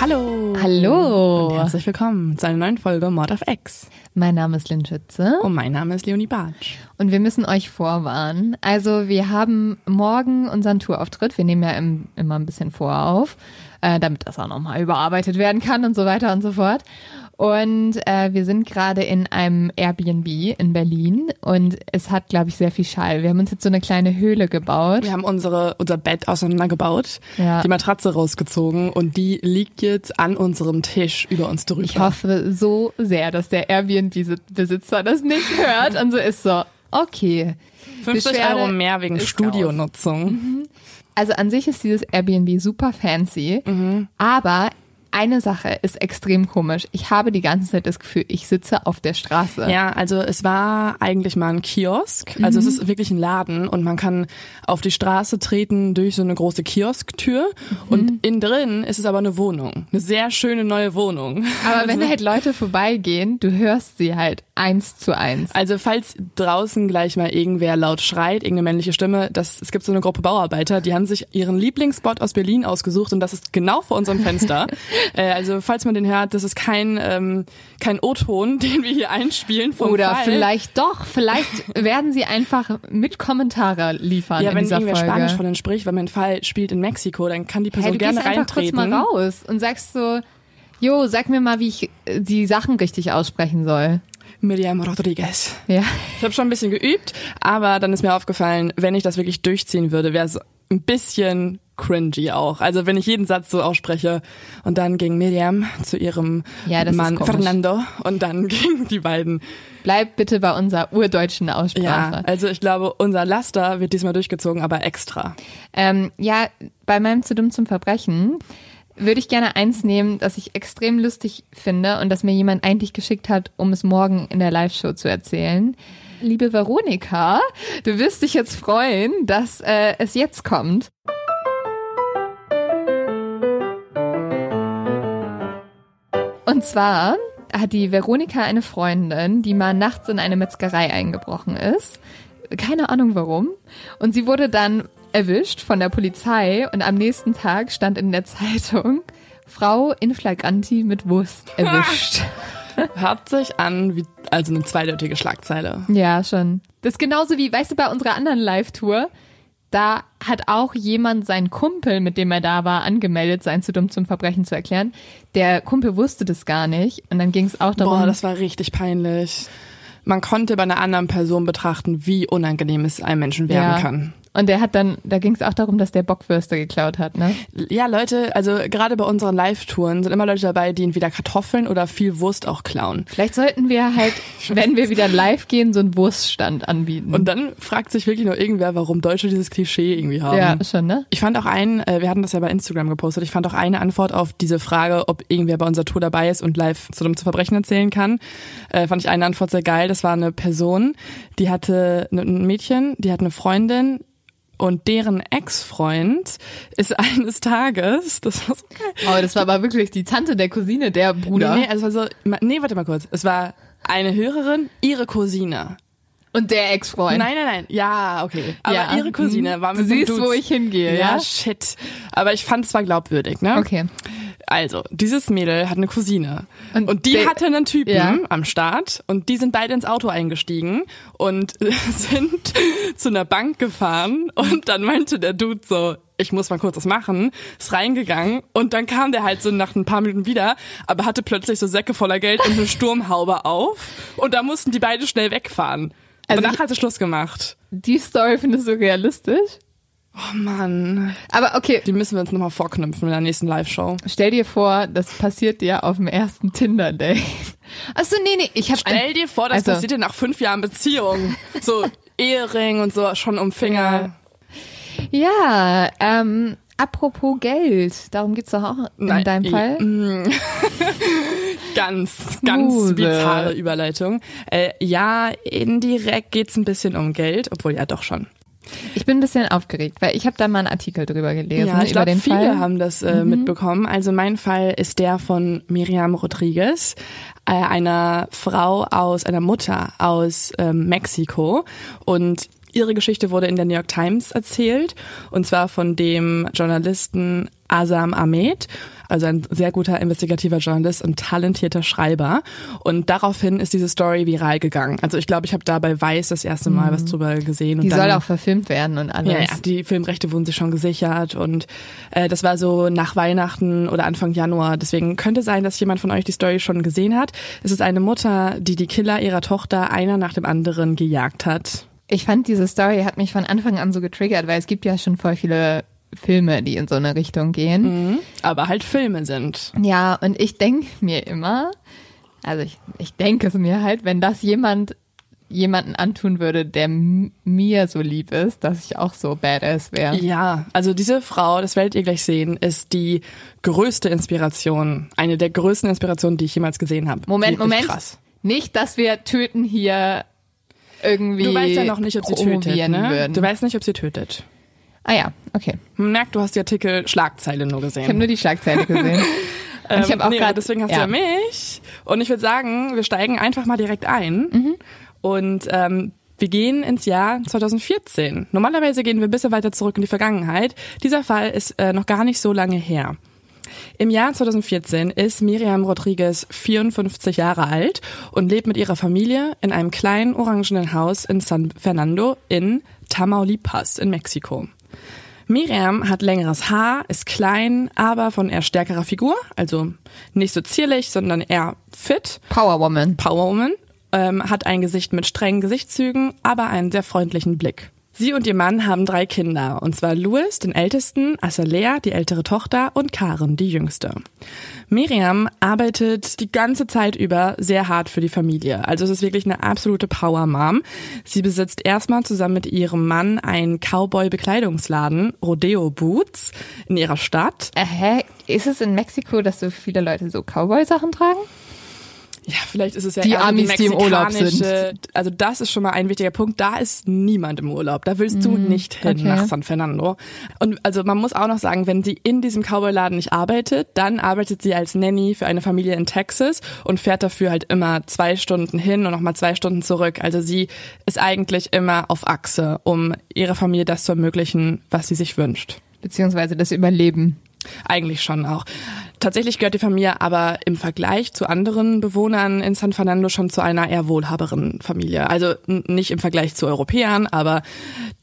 Hallo. Hallo. Und herzlich willkommen zu einer neuen Folge Mord auf X. Mein Name ist Lynn Schütze Und mein Name ist Leonie Bartsch. und wir müssen euch vorwarnen. Also wir haben morgen unseren Tourauftritt. Wir nehmen ja im, immer ein bisschen vorauf, äh, damit das auch nochmal überarbeitet werden kann und so weiter und so fort. Und äh, wir sind gerade in einem Airbnb in Berlin und es hat, glaube ich, sehr viel Schall. Wir haben uns jetzt so eine kleine Höhle gebaut. Wir haben unsere, unser Bett auseinandergebaut, Ja. die Matratze rausgezogen und die liegt jetzt an unserem Tisch über uns drüber. Ich hoffe so sehr, dass der Airbnb-Besitzer das nicht hört und so ist so, okay. 50 Beschwerde Euro mehr wegen Studionutzung. Also an sich ist dieses Airbnb super fancy, aber eine Sache ist extrem komisch. Ich habe die ganze Zeit das Gefühl, ich sitze auf der Straße. Ja, also es war eigentlich mal ein Kiosk. Also es ist wirklich ein Laden und man kann auf die Straße treten durch so eine große Kiosktür und innen drin ist es aber eine Wohnung. Eine sehr schöne neue Wohnung. Aber wenn halt Leute vorbeigehen, du hörst sie halt eins zu eins. Also falls draußen gleich mal irgendwer laut schreit, irgendeine männliche Stimme, das, es gibt so eine Gruppe Bauarbeiter, die haben sich ihren Lieblingsspot aus Berlin ausgesucht und das ist genau vor unserem Fenster. äh, also falls man den hört, das ist kein, ähm, kein O-Ton, den wir hier einspielen vom Oder Fall. vielleicht doch, vielleicht werden sie einfach mit Kommentare liefern Ja, in wenn dieser irgendwer Folge. Spanisch von uns spricht, weil mein Fall spielt in Mexiko, dann kann die hey, Person du gerne gehst einfach kurz reintreten. mal raus und sagst so, Jo, sag mir mal, wie ich äh, die Sachen richtig aussprechen soll. Miriam Rodriguez. Ja. Ich habe schon ein bisschen geübt, aber dann ist mir aufgefallen, wenn ich das wirklich durchziehen würde, wäre es ein bisschen cringy auch. Also wenn ich jeden Satz so ausspreche und dann ging Miriam zu ihrem Ja, Mann. Fernando und dann gingen die beiden. Bleib bitte bei unserer urdeutschen Aussprache. Ja, also ich glaube, unser Laster wird diesmal durchgezogen, aber extra. Ähm, ja, bei meinem zu dumm zum Verbrechen würde ich gerne eins nehmen, das ich extrem lustig finde und das mir jemand eigentlich geschickt hat, um es morgen in der Live-Show zu erzählen. Liebe Veronika, du wirst dich jetzt freuen, dass äh, es jetzt kommt. Und zwar hat die Veronika eine Freundin, die mal nachts in eine Metzgerei eingebrochen ist. Keine Ahnung warum. Und sie wurde dann erwischt von der Polizei und am nächsten Tag stand in der Zeitung Frau in flagranti mit Wurst erwischt. Hört sich an wie also eine zweideutige Schlagzeile. ja, schon. Das ist genauso wie, weißt du, bei unserer anderen Live-Tour, da hat auch jemand seinen Kumpel, mit dem er da war, angemeldet, sein zu dumm zum Verbrechen zu erklären. Der Kumpel wusste das gar nicht und dann ging es auch darum, Boah, das war richtig peinlich. Man konnte bei einer anderen Person betrachten, wie unangenehm es einem Menschen werden ja. kann. Und der hat dann, da ging es auch darum, dass der Bockwürste geklaut hat, ne? Ja, Leute, also gerade bei unseren Live-Touren sind immer Leute dabei, die entweder Kartoffeln oder viel Wurst auch klauen. Vielleicht sollten wir halt, wenn wir wieder live gehen, so einen Wurststand anbieten. Und dann fragt sich wirklich nur irgendwer, warum Deutsche dieses Klischee irgendwie haben. ja, schon, ne? Ich fand auch einen, äh, wir hatten das ja bei Instagram gepostet, ich fand auch eine Antwort auf diese Frage, ob irgendwer bei unserer Tour dabei ist und live zu dem zu Verbrechen erzählen kann, äh, fand ich eine Antwort sehr geil. Das war eine Person, die hatte ein Mädchen, die hat eine Freundin und deren Ex-Freund ist eines Tages, das war so geil, Oh, das war aber wirklich die Tante der Cousine, der Bruder. Nee, nee, also so, nee, warte mal kurz. Es war eine Hörerin, ihre Cousine. Und der Ex-Freund. Nein, nein, nein. Ja, okay. Aber Ja. ihre Cousine Mhm. war Du mit einem siehst, Dudes. wo ich hingehe, ja? Ja, shit. Aber ich fand es zwar glaubwürdig, ne? Okay. Also, dieses Mädel hat eine Cousine. Und Und, die hatte einen Typen Ja. am Start. Und die sind beide ins Auto eingestiegen und sind zu einer Bank gefahren. Und dann meinte der Dude so, ich muss mal kurz was machen, ist reingegangen und dann kam der halt so nach ein paar Minuten wieder, aber hatte plötzlich so Säcke voller Geld und eine Sturmhaube auf und da mussten die beide schnell wegfahren. Also Danach hat sie Schluss gemacht. Die Story findest du realistisch? Oh Mann. Aber okay, Die müssen wir uns nochmal vorknüpfen in der nächsten Live-Show. stell dir vor, das passiert dir auf dem ersten Tinder-Date. Achso, nee, nee, ich habe Stell dir vor, das also- passiert dir nach fünf Jahren Beziehung. So Ehering und so schon um Finger. Ja, ähm, apropos Geld, darum geht's doch auch in Nein, deinem Fall. Ganz, ganz Smooth. bizarre Überleitung. Äh, ja, indirekt geht's ein bisschen um Geld, obwohl ja doch schon. Ich bin ein bisschen aufgeregt, weil ich habe da mal einen Artikel drüber gelesen Ja, ich über glaube, den viele Fall. haben das äh, mitbekommen. Also mein Fall ist der von Miriam Rodriguez, äh, einer Frau aus, einer Mutter aus ähm, Mexiko. Und ihre Geschichte wurde in der New York Times erzählt. Und zwar von dem Journalisten Azam Ahmed, also ein sehr guter investigativer Journalist und talentierter Schreiber. Und daraufhin ist diese Story viral gegangen. Also ich glaube, ich habe da bei Weiß das erste Mal was drüber gesehen. Die dann soll auch verfilmt werden und alles. ja, ja, die Filmrechte wurden sich schon gesichert und äh, das war so nach Weihnachten oder Anfang Januar. Deswegen könnte sein, dass jemand von euch die Story schon gesehen hat. Es ist eine Mutter, die die Killer ihrer Tochter einer nach dem anderen gejagt hat. Ich fand diese Story hat mich von Anfang an so getriggert, weil es gibt ja schon voll viele Filme, die in so eine Richtung gehen. Aber halt Filme sind. Ja, und ich denke mir immer, also ich, ich denke es mir halt, wenn das jemand jemanden antun würde, der mir so lieb ist, dass ich auch so badass wäre. Ja, also diese Frau, das werdet ihr gleich sehen, ist die größte Inspiration. Eine der größten Inspirationen, die ich jemals gesehen habe. Moment, Moment. Krass. Nicht, dass wir töten hier irgendwie Du weißt ja noch nicht, ob sie tötet, ne? würden. Du weißt nicht, ob sie tötet. ah ja, okay. Man merkt, du hast die Artikel Schlagzeile nur gesehen. Ich habe nur die Schlagzeile gesehen. Und ich habe auch Ähm, nee, gerade deswegen hast du ja mich. Und ich würde sagen, wir steigen einfach mal direkt ein. Mhm. Und ähm, wir gehen ins Jahr 2014. Normalerweise gehen wir ein bisschen weiter zurück in die Vergangenheit. Dieser Fall ist äh, noch gar nicht so lange her. Im Jahr 2014 ist Miriam Rodriguez 54 Jahre alt und lebt mit ihrer Familie in einem kleinen orangenen Haus in San Fernando in Tamaulipas in Mexiko. Miriam hat längeres Haar, ist klein, aber von eher stärkerer Figur, also nicht so zierlich, sondern eher fit. Powerwoman. Powerwoman, ähm, hat ein Gesicht mit strengen Gesichtszügen, aber einen sehr freundlichen Blick. Sie und ihr Mann haben drei Kinder, und zwar Louis, den ältesten, Azalea, die ältere Tochter, und Karen, die jüngste. Miriam arbeitet die ganze Zeit über sehr hart für die Familie. Also es ist wirklich eine absolute Power-Mom. Sie besitzt erstmal zusammen mit ihrem Mann einen Cowboy-Bekleidungsladen, Rodeo Boots, in ihrer Stadt. Äh, hä? Ist es in Mexiko, dass so viele Leute so Cowboy-Sachen tragen? Ja, vielleicht ist es ja Die eher Amis, die im Urlaub mexikanische- Also das ist schon mal ein wichtiger Punkt. Da ist niemand im Urlaub. Da willst du nicht hin okay. nach San Fernando. Und also man muss auch noch sagen, wenn sie in diesem Cowboy-Laden nicht arbeitet, dann arbeitet sie als Nanny für eine Familie in Texas und fährt dafür halt immer zwei Stunden hin und nochmal zwei Stunden zurück. Also sie ist eigentlich immer auf Achse, um ihrer Familie das zu ermöglichen, was sie sich wünscht. Beziehungsweise das Überleben. Eigentlich schon auch. Tatsächlich gehört die Familie aber im Vergleich zu anderen Bewohnern in San Fernando schon zu einer eher wohlhaberen Familie. Also nicht im Vergleich zu Europäern, aber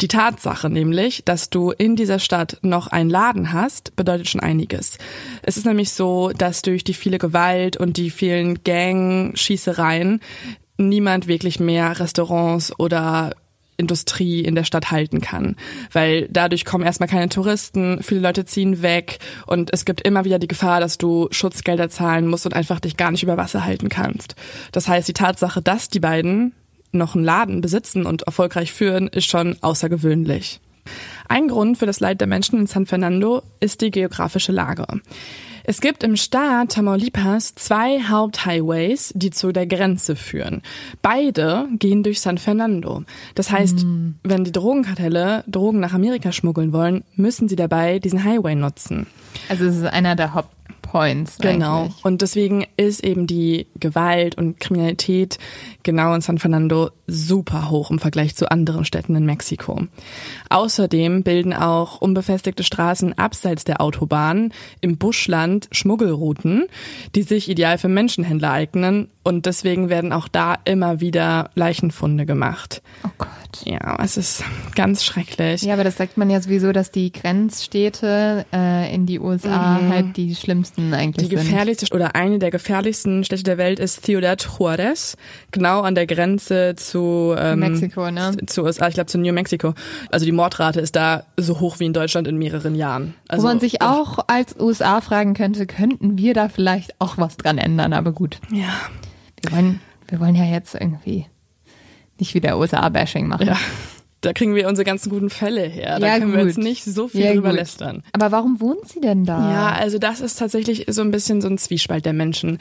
die Tatsache nämlich, dass du in dieser Stadt noch einen Laden hast, bedeutet schon einiges. Es ist nämlich so, dass durch die viele Gewalt und die vielen Gang-Schießereien niemand wirklich mehr Restaurants oder Industrie in der Stadt halten kann. Weil dadurch kommen erstmal keine Touristen, viele Leute ziehen weg und es gibt immer wieder die Gefahr, dass du Schutzgelder zahlen musst und einfach dich gar nicht über Wasser halten kannst. Das heißt, die Tatsache, dass die beiden noch einen Laden besitzen und erfolgreich führen, ist schon außergewöhnlich. Ein Grund für das Leid der Menschen in San Fernando ist die geografische Lage. Es gibt im Staat Tamaulipas zwei Haupthighways, die zu der Grenze führen. Beide gehen durch San Fernando. Das heißt, wenn die Drogenkartelle Drogen nach Amerika schmuggeln wollen, müssen sie dabei diesen Highway nutzen. Also es ist einer der Hauptpoints. Genau. Eigentlich. Und deswegen ist eben die Gewalt und Kriminalität genau in San Fernando super hoch im Vergleich zu anderen Städten in Mexiko. Außerdem bilden auch unbefestigte Straßen abseits der Autobahn im Buschland Schmuggelrouten, die sich ideal für Menschenhändler eignen und deswegen werden auch da immer wieder Leichenfunde gemacht. Oh Gott. Ja, es ist ganz schrecklich. Ja, aber das sagt man ja sowieso, dass die Grenzstädte äh, in die USA Mhm. halt die schlimmsten eigentlich Die sind. gefährlichste oder eine der gefährlichsten Städte der Welt ist Ciudad Juarez, genau an der Grenze zu ähm, Mexiko, ne? Zu USA, ich glaube zu New Mexico. Also die Mordrate ist da so hoch wie in Deutschland in mehreren Jahren. Also, Wo man sich auch als USA fragen könnte, könnten wir da vielleicht auch was dran ändern, aber gut. ja, Wir wollen, wir wollen ja jetzt irgendwie nicht wieder USA-Bashing machen. ja, da kriegen wir unsere ganzen guten Fälle her. Da Ja, können wir gut. jetzt nicht so viel Ja, drüber gut. lästern. Aber warum wohnt sie denn da? Ja, also das ist tatsächlich so ein bisschen so ein Zwiespalt der Menschen.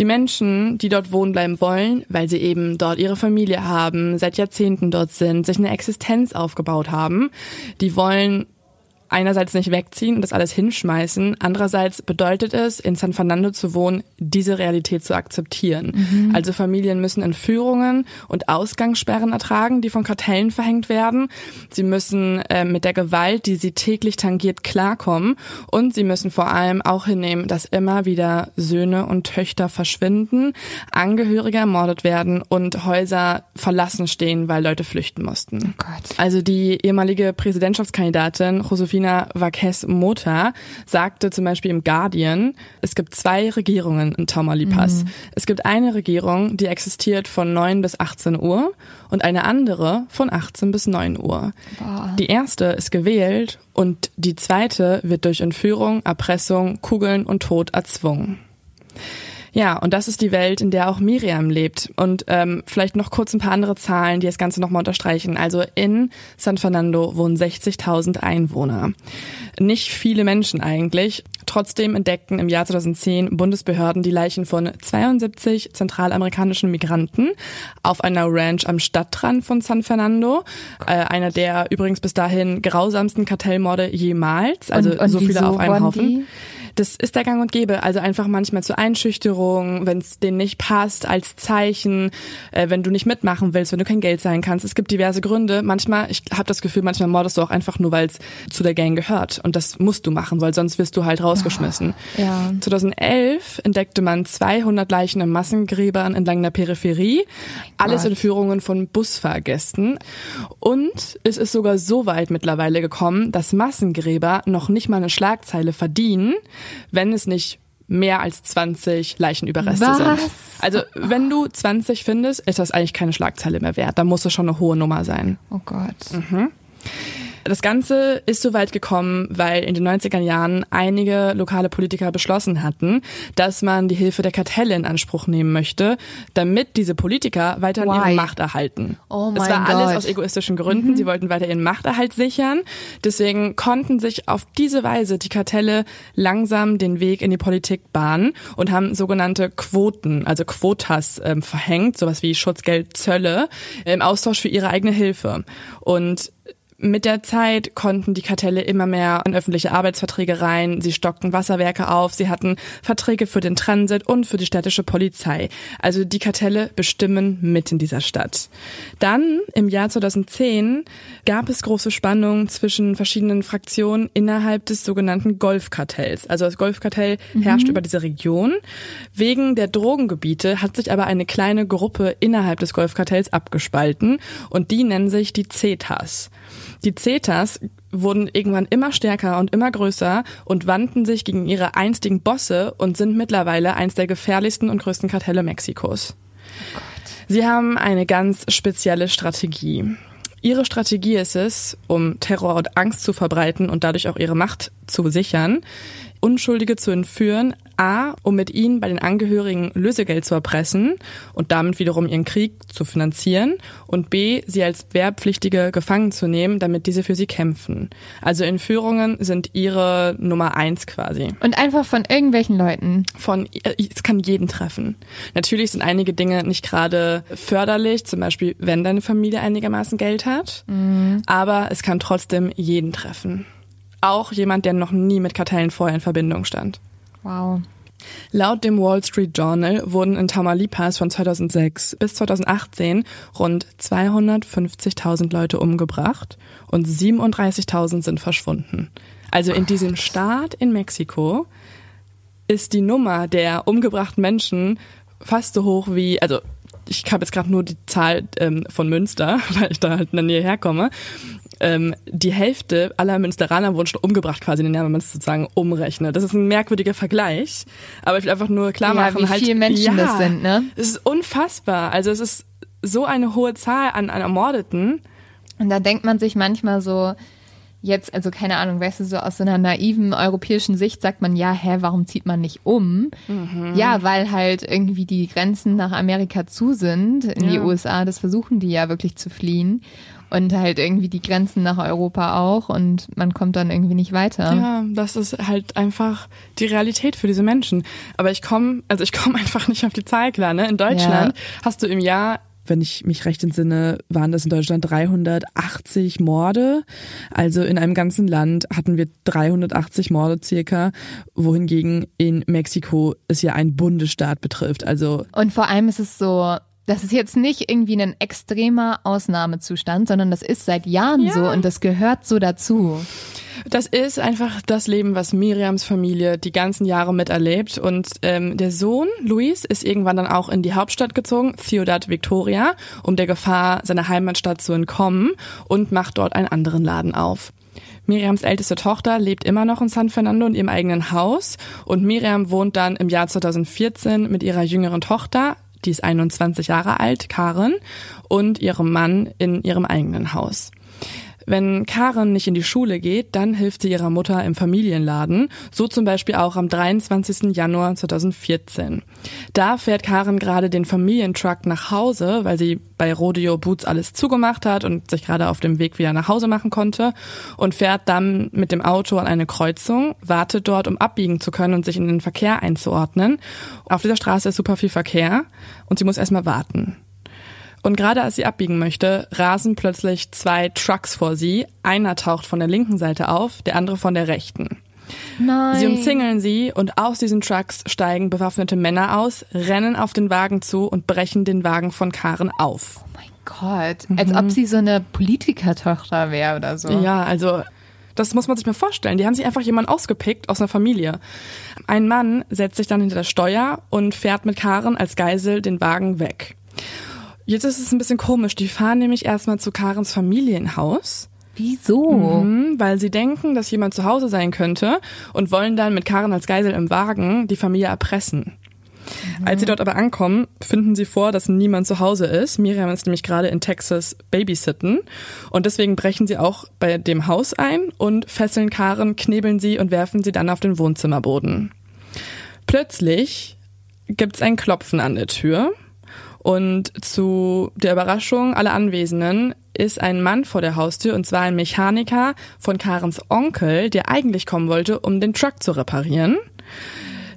Die Menschen, die dort wohnen bleiben wollen, weil sie eben dort ihre Familie haben, seit Jahrzehnten dort sind, sich eine Existenz aufgebaut haben, die wollen einerseits nicht wegziehen und das alles hinschmeißen, andererseits bedeutet es, in San Fernando zu wohnen, diese Realität zu akzeptieren. Also Familien müssen Entführungen und Ausgangssperren ertragen, die von Kartellen verhängt werden. Sie müssen äh, mit der Gewalt, die sie täglich tangiert, klarkommen und sie müssen vor allem auch hinnehmen, dass immer wieder Söhne und Töchter verschwinden, Angehörige ermordet werden und Häuser verlassen stehen, weil Leute flüchten mussten. Oh. Also die ehemalige Präsidentschaftskandidatin Josefina Vázquez Mota sagte zum Beispiel im Guardian, es gibt zwei Regierungen in Tamaulipas. Es gibt eine Regierung, die existiert von 9 bis 18 Uhr und eine andere von 18 bis 9 Uhr. Boah. Die erste ist gewählt und die zweite wird durch Entführung, Erpressung, Kugeln und Tod erzwungen. Ja, und das ist die Welt, in der auch Miriam lebt. Und ähm, vielleicht noch kurz ein paar andere Zahlen, die das Ganze nochmal unterstreichen. Also in San Fernando wohnen 60.000 Einwohner. Nicht viele Menschen eigentlich. Trotzdem entdeckten im Jahr 2010 Bundesbehörden die Leichen von 72 zentralamerikanischen Migranten auf einer Ranch am Stadtrand von San Fernando. Äh, einer der übrigens bis dahin grausamsten Kartellmorde jemals. Also Und- und so viele auf einen wurden Haufen. die? Das ist der Gang und Gäbe. Also einfach manchmal zur Einschüchterung, wenn es denen nicht passt, als Zeichen, äh, wenn du nicht mitmachen willst, wenn du kein Geld zahlen kannst. Es gibt diverse Gründe. Manchmal, ich habe das Gefühl, manchmal mordest du auch einfach nur, weil es zu der Gang gehört. Und das musst du machen, weil sonst wirst du halt rausgeschmissen. Ja. 2011 entdeckte man 200 Leichen in Massengräbern entlang der Peripherie. Alles Gott. Entführungen von Busfahrgästen. Und es ist sogar so weit mittlerweile gekommen, dass Massengräber noch nicht mal eine Schlagzeile verdienen, wenn es nicht mehr als 20 Leichenüberreste Was? sind. Also wenn du 20 findest, ist das eigentlich keine Schlagzeile mehr wert. Da muss es schon eine hohe Nummer sein. Oh Gott. Das Ganze ist so weit gekommen, weil in den 90er Jahren einige lokale Politiker beschlossen hatten, dass man die Hilfe der Kartelle in Anspruch nehmen möchte, damit diese Politiker weiterhin Why? ihre Macht erhalten. Oh es mein war alles Gott. Mhm. aus egoistischen Gründen. Sie wollten weiter ihren Machterhalt sichern. Deswegen konnten sich auf diese Weise die Kartelle langsam den Weg in die Politik bahnen und haben sogenannte Quoten, also Quotas ähm, verhängt, sowas wie Schutzgeld, Zölle, im Austausch für ihre eigene Hilfe. Und mit der Zeit konnten die Kartelle immer mehr in öffentliche Arbeitsverträge rein, sie stockten Wasserwerke auf, sie hatten Verträge für den Transit und für die städtische Polizei. Also die Kartelle bestimmen mit in dieser Stadt. Dann im Jahr 2010 gab es große Spannungen zwischen verschiedenen Fraktionen innerhalb des sogenannten Golfkartells. Also das Golfkartell herrscht über diese Region. Wegen der Drogengebiete hat sich aber eine kleine Gruppe innerhalb des Golfkartells abgespalten und die nennen sich die Zetas. Die Zetas wurden irgendwann immer stärker und immer größer und wandten sich gegen ihre einstigen Bosse und sind mittlerweile eins der gefährlichsten und größten Kartelle Mexikos. Sie haben eine ganz spezielle Strategie. Ihre Strategie ist es, um Terror und Angst zu verbreiten und dadurch auch ihre Macht zu sichern, Unschuldige zu entführen, a, um mit ihnen bei den Angehörigen Lösegeld zu erpressen und damit wiederum ihren Krieg zu finanzieren und b, sie als Wehrpflichtige gefangen zu nehmen, damit diese für sie kämpfen. Also Entführungen sind ihre Nummer eins quasi Und einfach von irgendwelchen Leuten. von, äh, es kann jeden treffen. Natürlich sind einige Dinge nicht gerade förderlich, zum Beispiel, wenn deine Familie einigermaßen Geld hat, aber es kann trotzdem jeden treffen. Auch jemand, der noch nie mit Kartellen vorher in Verbindung stand. Wow. Laut dem Wall Street Journal wurden in Tamaulipas von 2006 bis 2018 rund 250.000 Leute umgebracht und 37.000 sind verschwunden. Also in diesem Staat in Mexiko ist die Nummer der umgebrachten Menschen fast so hoch wie, also ich habe jetzt gerade nur die Zahl ähm, von Münster, weil ich da halt in der Nähe herkomme. Ähm, die Hälfte aller Münsteraner wurden schon umgebracht quasi in den Jahren, wenn man es sozusagen umrechnet. Das ist ein merkwürdiger Vergleich, aber ich will einfach nur klar machen, ja, wie halt, viele Menschen ja, das sind, ne? Es ist unfassbar. Also es ist so eine hohe Zahl an, an Ermordeten. Und da denkt man sich manchmal so, jetzt, also keine Ahnung, weißt du, so aus so einer naiven europäischen Sicht sagt man, ja, hä, warum zieht man nicht um? Mhm. Ja, weil halt irgendwie die Grenzen nach Amerika zu sind, in ja. die USA, das versuchen die ja wirklich zu fliehen. Und halt irgendwie die Grenzen nach Europa auch und man kommt dann irgendwie nicht weiter. Ja, das ist halt einfach die Realität für diese Menschen. Aber ich komme, also ich komme einfach nicht auf die Zahl klar. Ne? In Deutschland ja. hast du im Jahr wenn ich mich recht entsinne, waren das in Deutschland 380 Morde. Also in einem ganzen Land hatten wir 380 Morde circa, wohingegen in Mexiko es ja ein Bundesstaat betrifft. Also und vor allem ist es so, das ist jetzt nicht irgendwie ein extremer Ausnahmezustand, sondern das ist seit Jahren ja. so und das gehört so dazu. Das ist einfach das Leben, was Miriams Familie die ganzen Jahre miterlebt. Und ähm, der Sohn, Luis, ist irgendwann dann auch in die Hauptstadt gezogen, Ciudad Victoria, um der Gefahr seiner Heimatstadt zu entkommen und macht dort einen anderen Laden auf. Miriams älteste Tochter lebt immer noch in San Fernando in ihrem eigenen Haus und Miriam wohnt dann im Jahr 2014 mit ihrer jüngeren Tochter, die ist 21 Jahre alt, Karen, und ihrem Mann in ihrem eigenen Haus. Wenn Karen nicht in die Schule geht, dann hilft sie ihrer Mutter im Familienladen, so zum Beispiel auch am 23. Januar 2014. Da fährt Karen gerade den Familientruck nach Hause, weil sie bei Rodeo Boots alles zugemacht hat und sich gerade auf dem Weg wieder nach Hause machen konnte und fährt dann mit dem Auto an eine Kreuzung, wartet dort, um abbiegen zu können und sich in den Verkehr einzuordnen. Auf dieser Straße ist super viel Verkehr und sie muss erstmal warten. Und gerade als sie abbiegen möchte, rasen plötzlich zwei Trucks vor sie. Einer taucht von der linken Seite auf, der andere von der rechten. Nein. Sie umzingeln sie und aus diesen Trucks steigen bewaffnete Männer aus, rennen auf den Wagen zu und brechen den Wagen von Karen auf. Oh mein Gott, als mhm. ob sie so eine Politikertochter wäre oder so. Ja, also das muss man sich mal vorstellen. Die haben sich einfach jemanden ausgepickt aus einer Familie. Ein Mann setzt sich dann hinter das Steuer und fährt mit Karen als Geisel den Wagen weg. Jetzt ist es ein bisschen komisch. Die fahren nämlich erstmal zu Karens Familienhaus. Wieso? Mhm, weil sie denken, dass jemand zu Hause sein könnte und wollen dann mit Karen als Geisel im Wagen die Familie erpressen. Mhm. Als sie dort aber ankommen, finden sie vor, dass niemand zu Hause ist. Miriam ist nämlich gerade in Texas babysitten und deswegen brechen sie auch bei dem Haus ein und fesseln Karen, knebeln sie und werfen sie dann auf den Wohnzimmerboden. Plötzlich gibt's ein Klopfen an der Tür und zu der Überraschung aller Anwesenden ist ein Mann vor der Haustür und zwar ein Mechaniker von Karens Onkel, der eigentlich kommen wollte, um den Truck zu reparieren.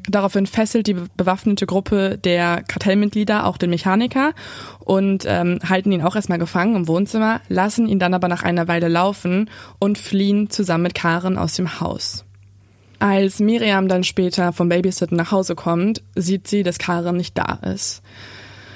Daraufhin fesselt die bewaffnete Gruppe der Kartellmitglieder auch den Mechaniker und ähm, halten ihn auch erstmal gefangen im Wohnzimmer, lassen ihn dann aber nach einer Weile laufen und fliehen zusammen mit Karen aus dem Haus. Als Miriam dann später vom Babysitten nach Hause kommt, sieht sie, dass Karen nicht da ist.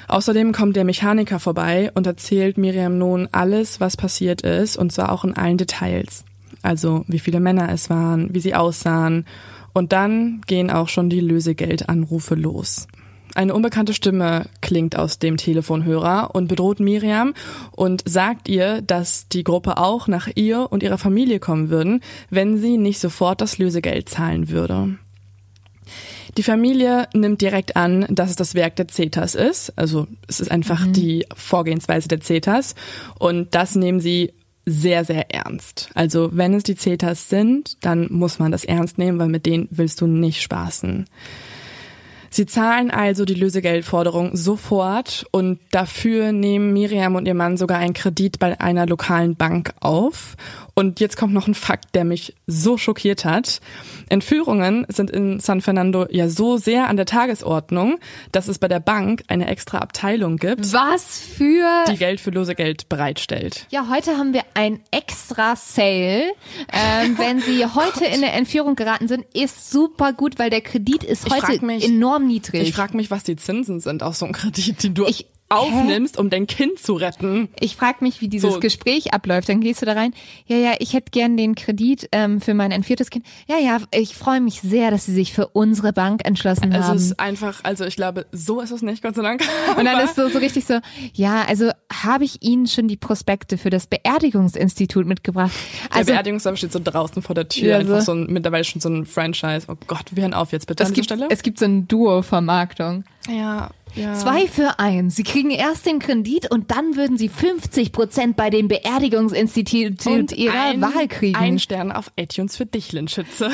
Außerdem kommt der Mechaniker vorbei und erzählt Miriam nun alles, was passiert ist, und zwar auch in allen Details. Also wie viele Männer es waren, wie sie aussahen. Und dann gehen auch schon die Lösegeldanrufe los. Eine unbekannte Stimme klingt aus dem Telefonhörer und bedroht Miriam und sagt ihr, dass die Gruppe auch nach ihr und ihrer Familie kommen würden, wenn sie nicht sofort das Lösegeld zahlen würde. Die Familie nimmt direkt an, dass es das Werk der Cetas ist. Also es ist einfach mhm. die Vorgehensweise der Cetas. Und das nehmen sie sehr, sehr ernst. Also wenn es die Cetas sind, dann muss man das ernst nehmen, weil mit denen willst du nicht spaßen. Sie zahlen also die Lösegeldforderung sofort und dafür nehmen Miriam und ihr Mann sogar einen Kredit bei einer lokalen Bank auf Und jetzt kommt noch ein Fakt, der mich so schockiert hat. Entführungen sind in San Fernando ja so sehr an der Tagesordnung, dass es bei der Bank eine extra Abteilung gibt. Was für... Die Geld für Losegeld bereitstellt. Ja, heute haben wir ein extra Sale. Ähm, wenn Sie oh heute in eine Entführung geraten sind, ist super gut, weil der Kredit ist heute mich, enorm niedrig. Ich frage mich, was die Zinsen sind auf so einem Kredit, den du ich, aufnimmst, um dein Kind zu retten. Ich frage mich, wie dieses so. Gespräch abläuft. Dann gehst du da rein. Ja, ja, ich hätte gern den Kredit ähm, für mein entführtes Kind. Ja, ja, ich freue mich sehr, dass Sie sich für unsere Bank entschlossen es haben. Es ist einfach, also ich glaube, so ist es nicht, Gott sei Dank. Und dann ist so, so richtig so, ja, also habe ich Ihnen schon die Prospekte für das Beerdigungsinstitut mitgebracht. Also, der Beerdigungsamt steht so draußen vor der Tür, ja, einfach so ein, mittlerweile schon so ein Franchise. Oh Gott, wir hören auf jetzt bitte es an dieser Stelle. Es gibt so ein Duo-Vermarktung. Ja, ja. Zwei für eins. Sie kriegen erst den Kredit und dann würden Sie 50 Prozent bei dem Beerdigungsinstitut und Ihrer ein, Wahl kriegen. Ein Stern auf iTunes für dich, Linschütze.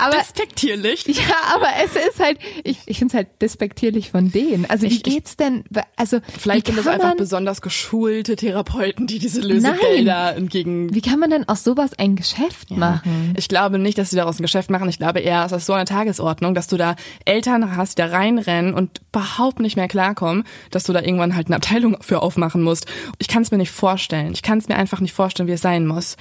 Aber, Despektierlich. Ja, aber es ist halt, ich, ich finde es halt despektierlich von denen. Also ich, wie geht's denn, also. Vielleicht sind das einfach besonders geschulte Therapeuten, die diese Lösegelder entgegen. Wie kann man denn aus sowas ein Geschäft ja. machen? Ich glaube nicht, dass sie daraus ein Geschäft machen. Ich glaube eher, es ist so eine Tagesordnung, dass du da Eltern hast, die da reinrennen und überhaupt nicht mehr klarkommen, dass du da irgendwann halt eine Abteilung für aufmachen musst. Ich kann es mir nicht vorstellen. Ich kann es mir einfach nicht vorstellen, wie es sein muss.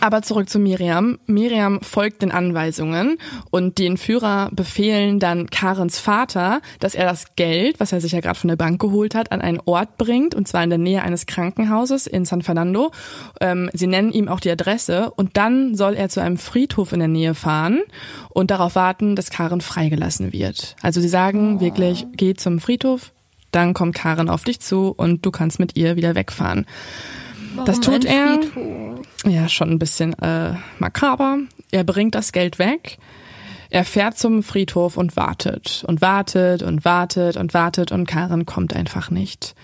Aber zurück zu Miriam. Miriam folgt den Anweisungen und die Entführer befehlen dann Karens Vater, dass er das Geld, was er sich ja gerade von der Bank geholt hat, an einen Ort bringt, und zwar in der Nähe eines Krankenhauses in San Fernando. Ähm, sie nennen ihm auch die Adresse und dann soll er zu einem Friedhof in der Nähe fahren und darauf warten, dass Karen freigelassen wird. Also sie sagen wirklich, geh zum Friedhof, dann kommt Karen auf dich zu und du kannst mit ihr wieder wegfahren. Warum das tut er. Ja, schon ein bisschen äh, makaber. Er bringt das Geld weg. Er fährt zum Friedhof und wartet und wartet und wartet und wartet und Karen kommt einfach nicht.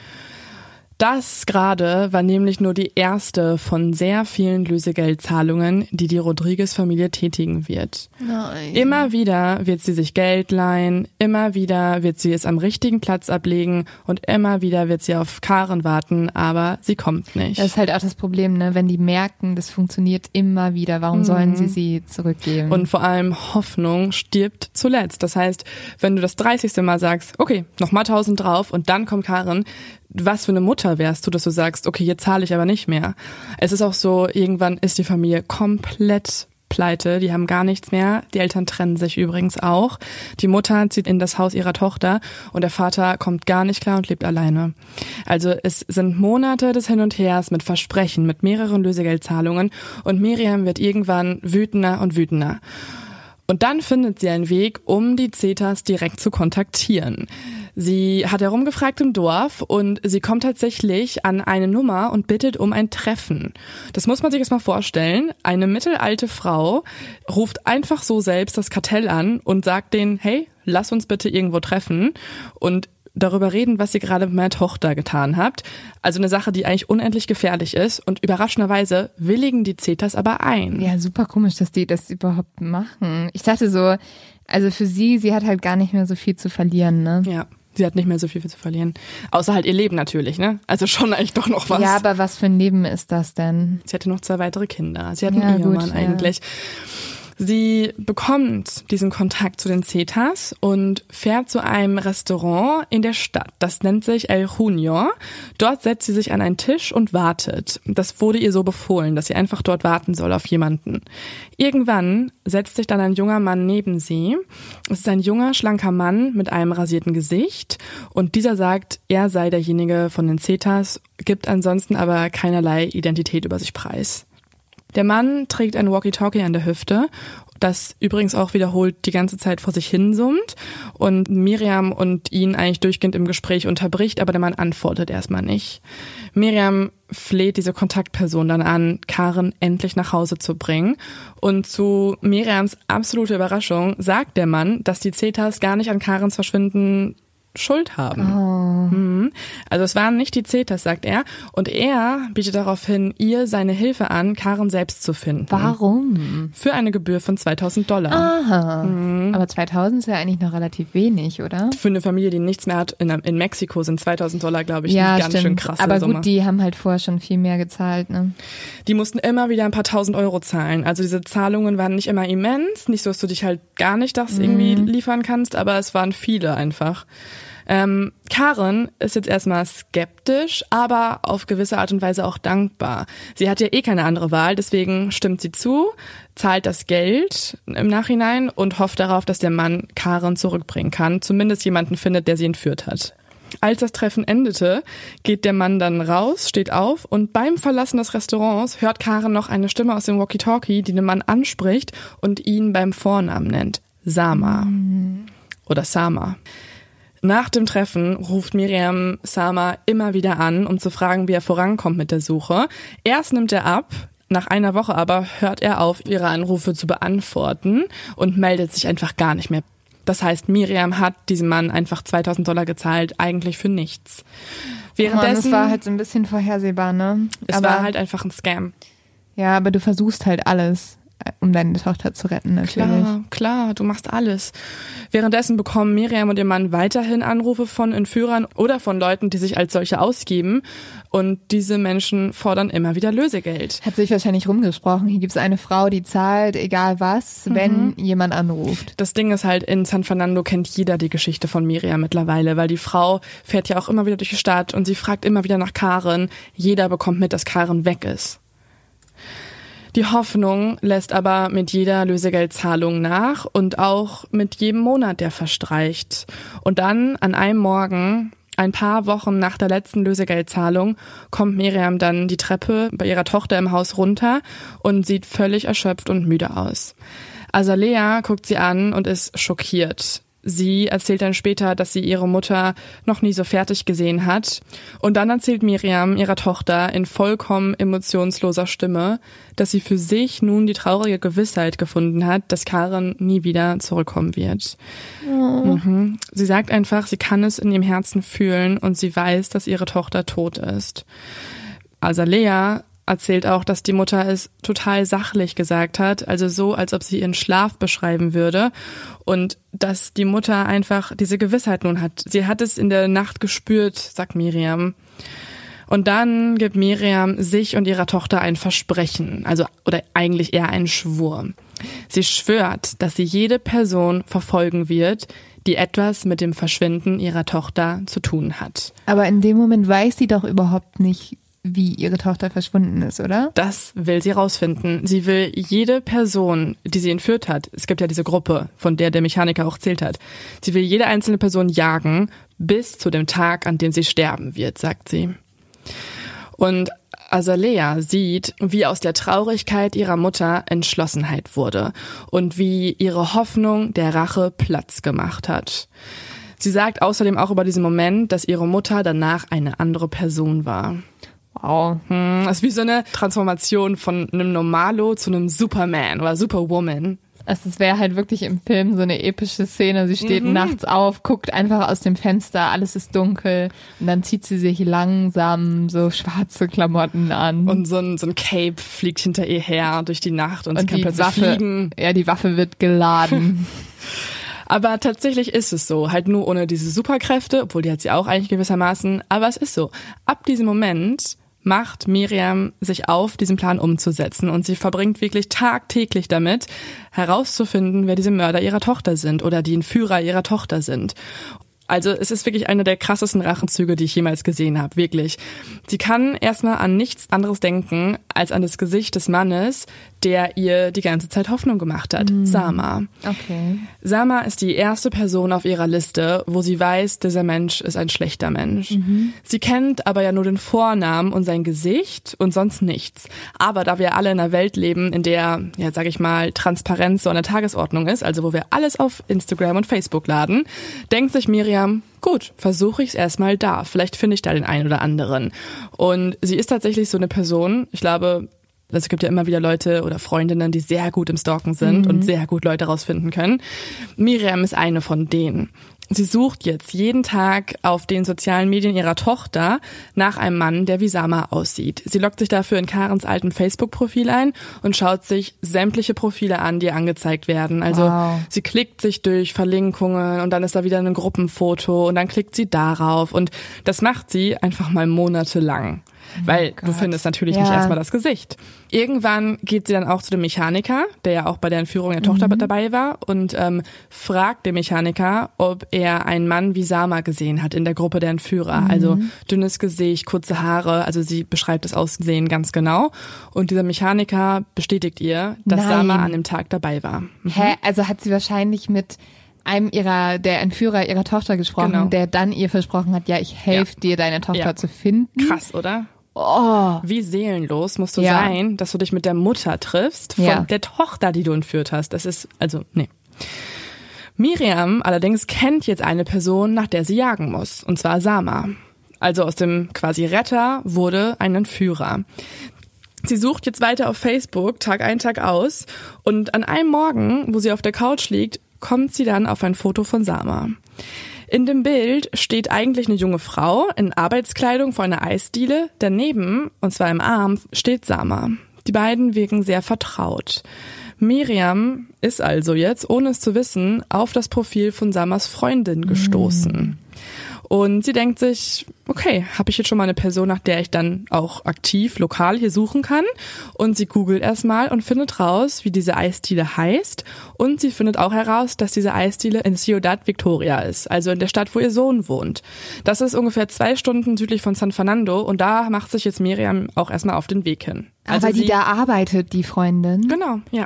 Das gerade war nämlich nur die erste von sehr vielen Lösegeldzahlungen, die die Rodriguez-Familie tätigen wird. Nein. Immer wieder wird sie sich Geld leihen, immer wieder wird sie es am richtigen Platz ablegen und immer wieder wird sie auf Karen warten, aber sie kommt nicht. Das ist halt auch das Problem, ne? wenn die merken, das funktioniert immer wieder, warum mhm. sollen sie sie zurückgeben? Und vor allem Hoffnung stirbt zuletzt. Das heißt, wenn du das 30. Mal sagst, okay, nochmal 1000 drauf und dann kommt Karen, was für eine Mutter wärst du, dass du sagst, okay, jetzt zahle ich aber nicht mehr. Es ist auch so, irgendwann ist die Familie komplett pleite, die haben gar nichts mehr. Die Eltern trennen sich übrigens auch. Die Mutter zieht in das Haus ihrer Tochter und der Vater kommt gar nicht klar und lebt alleine. Also es sind Monate des Hin und Hers mit Versprechen, mit mehreren Lösegeldzahlungen und Miriam wird irgendwann wütender und wütender. Und dann findet sie einen Weg, um die Zetas direkt zu kontaktieren. Sie hat herumgefragt im Dorf und sie kommt tatsächlich an eine Nummer und bittet um ein Treffen. Das muss man sich jetzt mal vorstellen. Eine mittelalte Frau ruft einfach so selbst das Kartell an und sagt denen, hey, lass uns bitte irgendwo treffen und darüber reden, was ihr gerade mit meiner Tochter getan habt. Also eine Sache, die eigentlich unendlich gefährlich ist. Und überraschenderweise willigen die Zetas aber ein. Ja, super komisch, dass die das überhaupt machen. Ich dachte so, also für sie, sie hat halt gar nicht mehr so viel zu verlieren, ne? Ja. Sie hat nicht mehr so viel zu verlieren. Außer halt ihr Leben natürlich, ne? Also schon eigentlich doch noch was. Ja, aber was für ein Leben ist das denn? Sie hatte noch zwei weitere Kinder. Sie hat einen ja, Ehemann gut, eigentlich. Sie bekommt diesen Kontakt zu den Cetas und fährt zu einem Restaurant in der Stadt. Das nennt sich El Junior. Dort setzt sie sich an einen Tisch und wartet. Das wurde ihr so befohlen, dass sie einfach dort warten soll auf jemanden. Irgendwann setzt sich dann ein junger Mann neben sie. Es ist ein junger, schlanker Mann mit einem rasierten Gesicht und dieser sagt, er sei derjenige von den Cetas, gibt ansonsten aber keinerlei Identität über sich preis. Der Mann trägt ein Walkie-Talkie an der Hüfte, das übrigens auch wiederholt die ganze Zeit vor sich hin summt und Miriam und ihn eigentlich durchgehend im Gespräch unterbricht, aber der Mann antwortet erstmal nicht. Miriam fleht diese Kontaktperson dann an, Karen endlich nach Hause zu bringen. Und zu Miriams absolute Überraschung sagt der Mann, dass die Zetas gar nicht an Karens Verschwinden Schuld haben. Mhm. Also es waren nicht die Zetas, sagt er. Und er bietet daraufhin ihr seine Hilfe an, Karen selbst zu finden. Warum? Für eine Gebühr von 2000 Dollar. Aha. Aber 2000 ist ja eigentlich noch relativ wenig, oder? Für eine Familie, die nichts mehr hat, in, in Mexiko sind 2000 Dollar, glaube ich, ja, ganz stimmt. schön krasse Aber Summe. gut, die haben halt vorher schon viel mehr gezahlt, ne? Die mussten immer wieder ein paar tausend Euro zahlen. Also diese Zahlungen waren nicht immer immens, nicht so, dass du dich halt gar nicht das irgendwie liefern kannst, aber es waren viele einfach. Ähm, Karen ist jetzt erstmal skeptisch, aber auf gewisse Art und Weise auch dankbar. Sie hat ja eh keine andere Wahl, deswegen stimmt sie zu, zahlt das Geld im Nachhinein und hofft darauf, dass der Mann Karen zurückbringen kann, zumindest jemanden findet, der sie entführt hat. Als das Treffen endete, geht der Mann dann raus, steht auf und beim Verlassen des Restaurants hört Karen noch eine Stimme aus dem Walkie-Talkie, die den Mann anspricht und ihn beim Vornamen nennt. Sama. Oder Sama. Nach dem Treffen ruft Miriam Sama immer wieder an, um zu fragen, wie er vorankommt mit der Suche. Erst nimmt er ab, nach einer Woche aber hört er auf, ihre Anrufe zu beantworten und meldet sich einfach gar nicht mehr. Das heißt, Miriam hat diesem Mann einfach 2000 Dollar gezahlt, eigentlich für nichts. Währenddessen, es war halt so ein bisschen vorhersehbar, ne? es aber, war halt einfach ein Scam. ja, aber du versuchst halt alles, um deine Tochter zu retten, natürlich. Klar, klar, du machst alles. Währenddessen bekommen Miriam und ihr Mann weiterhin Anrufe von Entführern oder von Leuten, die sich als solche ausgeben. Und diese Menschen fordern immer wieder Lösegeld. Hat sich wahrscheinlich rumgesprochen. Hier gibt's eine Frau, die zahlt, egal was, wenn jemand anruft. Das Ding ist halt, in San Fernando kennt jeder die Geschichte von Miriam mittlerweile, weil die Frau fährt ja auch immer wieder durch die Stadt und sie fragt immer wieder nach Karen. Jeder bekommt mit, dass Karen weg ist. Die Hoffnung lässt aber mit jeder Lösegeldzahlung nach und auch mit jedem Monat, der verstreicht. Und dann an einem Morgen, ein paar Wochen nach der letzten Lösegeldzahlung, kommt Miriam dann die Treppe bei ihrer Tochter im Haus runter und sieht völlig erschöpft und müde aus. Azalea guckt sie an und ist schockiert. Sie erzählt dann später, dass sie ihre Mutter noch nie so fertig gesehen hat. Und dann erzählt Miriam ihrer Tochter in vollkommen emotionsloser Stimme, dass sie für sich nun die traurige Gewissheit gefunden hat, dass Karen nie wieder zurückkommen wird. Mhm. Sie sagt einfach, sie kann es in ihrem Herzen fühlen und sie weiß, dass ihre Tochter tot ist. Azalea erzählt auch, dass die Mutter es total sachlich gesagt hat, also so, als ob sie ihren Schlaf beschreiben würde und dass die Mutter einfach diese Gewissheit nun hat. Sie hat es in der Nacht gespürt, sagt Miriam. Und dann gibt Miriam sich und ihrer Tochter ein Versprechen, also oder eigentlich eher einen Schwur. Sie schwört, dass sie jede Person verfolgen wird, die etwas mit dem Verschwinden ihrer Tochter zu tun hat. Aber in dem Moment weiß sie doch überhaupt nicht, wie ihre Tochter verschwunden ist, oder? Das will sie rausfinden. Sie will jede Person, die sie entführt hat, es gibt ja diese Gruppe, von der der Mechaniker auch zählt hat, sie will jede einzelne Person jagen bis zu dem Tag, an dem sie sterben wird, sagt sie. Und Azalea sieht, wie aus der Traurigkeit ihrer Mutter Entschlossenheit wurde und wie ihre Hoffnung der Rache Platz gemacht hat. Sie sagt außerdem auch über diesen Moment, dass ihre Mutter danach eine andere Person war. Wow. Hm, Das ist wie so eine Transformation von einem Normalo zu einem Superman oder Superwoman. Also es wäre halt wirklich im Film so eine epische Szene. Sie steht Mhm. nachts auf, guckt einfach aus dem Fenster, alles ist dunkel und dann zieht sie sich langsam so schwarze Klamotten an. Und so ein, so ein Cape fliegt hinter ihr her durch die Nacht und, sie Und kann die plötzlich Waffe, fliegen. ja, die Waffe wird geladen. Aber tatsächlich ist es so. Halt nur ohne diese Superkräfte, obwohl die hat sie auch eigentlich gewissermaßen. Aber es ist so. Ab diesem Moment macht Miriam sich auf, diesen Plan umzusetzen. Und sie verbringt wirklich tagtäglich damit, herauszufinden, wer diese Mörder ihrer Tochter sind oder die Entführer ihrer Tochter sind. Also es ist wirklich einer der krassesten Rachenzüge, die ich jemals gesehen habe, wirklich. Sie kann erstmal an nichts anderes denken als an das Gesicht des Mannes, der ihr die ganze Zeit Hoffnung gemacht hat, Sama. Okay. Sama ist die erste Person auf ihrer Liste, wo sie weiß, dieser Mensch ist ein schlechter Mensch. Sie kennt aber ja nur den Vornamen und sein Gesicht und sonst nichts. Aber da wir alle in einer Welt leben, in der, ja, sag ich mal, Transparenz so an der Tagesordnung ist, also wo wir alles auf Instagram und Facebook laden, denkt sich Miriam, gut, versuche ich es erstmal da. Vielleicht finde ich da den einen oder anderen. Und sie ist tatsächlich so eine Person, ich glaube, also es gibt ja immer wieder Leute oder Freundinnen, die sehr gut im Stalken sind und sehr gut Leute rausfinden können. Miriam ist eine von denen. Sie sucht jetzt jeden Tag auf den sozialen Medien ihrer Tochter nach einem Mann, der wie Sama aussieht. Sie lockt sich dafür in Karens alten Facebook-Profil ein und schaut sich sämtliche Profile an, die angezeigt werden. Also Wow. sie klickt sich durch Verlinkungen und dann ist da wieder ein Gruppenfoto und dann klickt sie darauf und das macht sie einfach mal monatelang. Weil du Gott. findest natürlich nicht Ja. erstmal das Gesicht. Irgendwann geht sie dann auch zu dem Mechaniker, der ja auch bei der Entführung der Tochter mit dabei war, und ähm, fragt den Mechaniker, ob er einen Mann wie Sama gesehen hat in der Gruppe der Entführer. Also dünnes Gesicht, kurze Haare, also sie beschreibt das Aussehen ganz genau. Und dieser Mechaniker bestätigt ihr, dass Nein. Sama an dem Tag dabei war. Hä? Also hat sie wahrscheinlich mit einem ihrer, der Entführer ihrer Tochter gesprochen, Genau. der dann ihr versprochen hat, ja, ich helfe dir, deine Tochter Ja. zu finden. Krass, oder? Oh. Wie seelenlos musst du Ja. sein, dass du dich mit der Mutter triffst von Ja. der Tochter, die du entführt hast. Das ist, also, nee. Miriam allerdings kennt jetzt eine Person, nach der sie jagen muss, und zwar Sama. Also aus dem quasi Retter wurde ein Entführer. Sie sucht jetzt weiter auf Facebook, Tag ein, Tag aus, und an einem Morgen, wo sie auf der Couch liegt, kommt sie dann auf ein Foto von Sama. In dem Bild steht eigentlich eine junge Frau in Arbeitskleidung vor einer Eisdiele. Daneben, und zwar im Arm, steht Sama. Die beiden wirken sehr vertraut. Miriam ist also jetzt, ohne es zu wissen, auf das Profil von Samas Freundin gestoßen. Und sie denkt sich, okay, habe ich jetzt schon mal eine Person, nach der ich dann auch aktiv lokal hier suchen kann? Und sie googelt erstmal und findet raus, wie diese Eisdiele heißt. Und sie findet auch heraus, dass diese Eisdiele in Ciudad Victoria ist, also in der Stadt, wo ihr Sohn wohnt. Das ist ungefähr zwei Stunden südlich von San Fernando und da macht sich jetzt Miriam auch erstmal auf den Weg hin. Also Aber die da arbeitet, die Freundin. Genau, ja.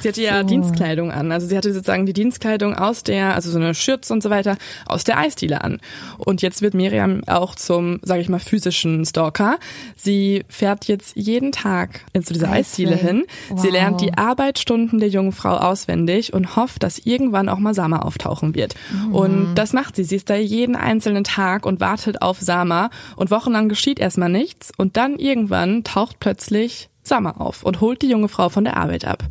Sie hatte ja so. Dienstkleidung an. Also sie hatte sozusagen die Dienstkleidung aus der, also so eine Schürze und so weiter, aus der Eisdiele an. Und jetzt wird Miriam auch zum, sage ich mal, physischen Stalker. Sie fährt jetzt jeden Tag zu dieser Eisdiele hin. Sie Wow. lernt die Arbeitsstunden der jungen Frau auswendig und hofft, dass irgendwann auch mal Sama auftauchen wird. Mhm. Und das macht sie. Sie ist da jeden einzelnen Tag und wartet auf Sama. Und wochenlang geschieht erstmal nichts. Und dann irgendwann taucht plötzlich Sama auf und holt die junge Frau von der Arbeit ab.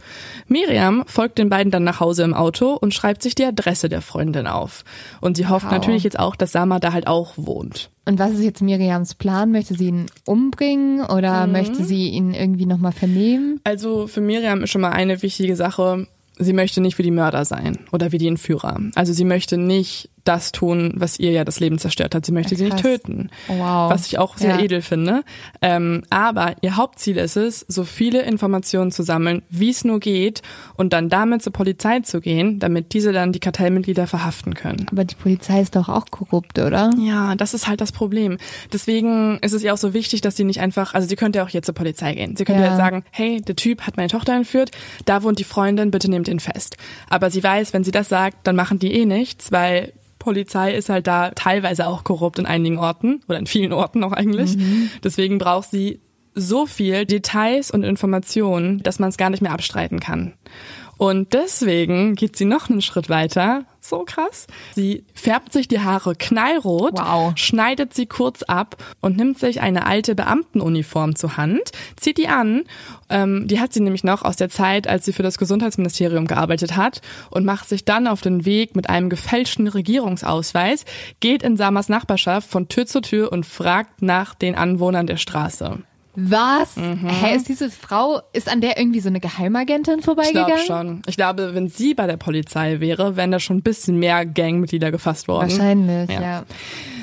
Miriam folgt den beiden dann nach Hause im Auto und schreibt sich die Adresse der Freundin auf. Und sie hofft Wow. natürlich jetzt auch, dass Sama da halt auch wohnt. Und was ist jetzt Miriams Plan? Möchte sie ihn umbringen oder Mhm. möchte sie ihn irgendwie nochmal vernehmen? Also für Miriam ist schon mal eine wichtige Sache, sie möchte nicht wie die Mörder sein oder wie die Entführer. Also sie möchte nicht das tun, was ihr ja das Leben zerstört hat. Sie möchte sie nicht Krass. töten. Wow. Was ich auch sehr Ja. edel finde. Ähm, aber ihr Hauptziel ist es, so viele Informationen zu sammeln, wie es nur geht und dann damit zur Polizei zu gehen, damit diese dann die Kartellmitglieder verhaften können. Aber die Polizei ist doch auch korrupt, oder? Ja, das ist halt das Problem. Deswegen ist es ihr auch so wichtig, dass sie nicht einfach, also sie könnte ja auch jetzt zur Polizei gehen. Sie könnte Ja. ja. sagen, hey, der Typ hat meine Tochter entführt, da wohnt die Freundin, bitte nehmt ihn fest. Aber sie weiß, wenn sie das sagt, dann machen die eh nichts, weil Polizei ist halt da teilweise auch korrupt in einigen Orten oder in vielen Orten auch eigentlich. Deswegen braucht sie so viel Details und Informationen, dass man es gar nicht mehr abstreiten kann. Und deswegen geht sie noch einen Schritt weiter. So krass. Sie färbt sich die Haare knallrot, Wow. schneidet sie kurz ab und nimmt sich eine alte Beamtenuniform zur Hand, zieht die an. Ähm, die hat sie nämlich noch aus der Zeit, als sie für das Gesundheitsministerium gearbeitet hat und macht sich dann auf den Weg mit einem gefälschten Regierungsausweis, geht in Samas Nachbarschaft von Tür zu Tür und fragt nach den Anwohnern der Straße. Was? Mhm. Hä, ist diese Frau, ist an der irgendwie so eine Geheimagentin Ich vorbeigegangen? glaube schon. Ich glaube, wenn sie bei der Polizei wäre, wären da schon ein bisschen mehr Gangmitglieder gefasst worden. Wahrscheinlich, ja. Ja.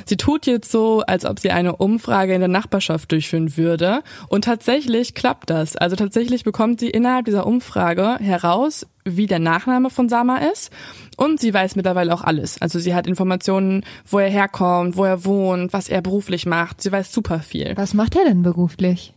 Sie tut jetzt so, als ob sie eine Umfrage in der Nachbarschaft durchführen würde. Und tatsächlich klappt das. Also tatsächlich bekommt sie innerhalb dieser Umfrage heraus, wie der Nachname von Sama ist. Und sie weiß mittlerweile auch alles. Also sie hat Informationen, wo er herkommt, wo er wohnt, was er beruflich macht. Sie weiß super viel. Was macht er denn beruflich?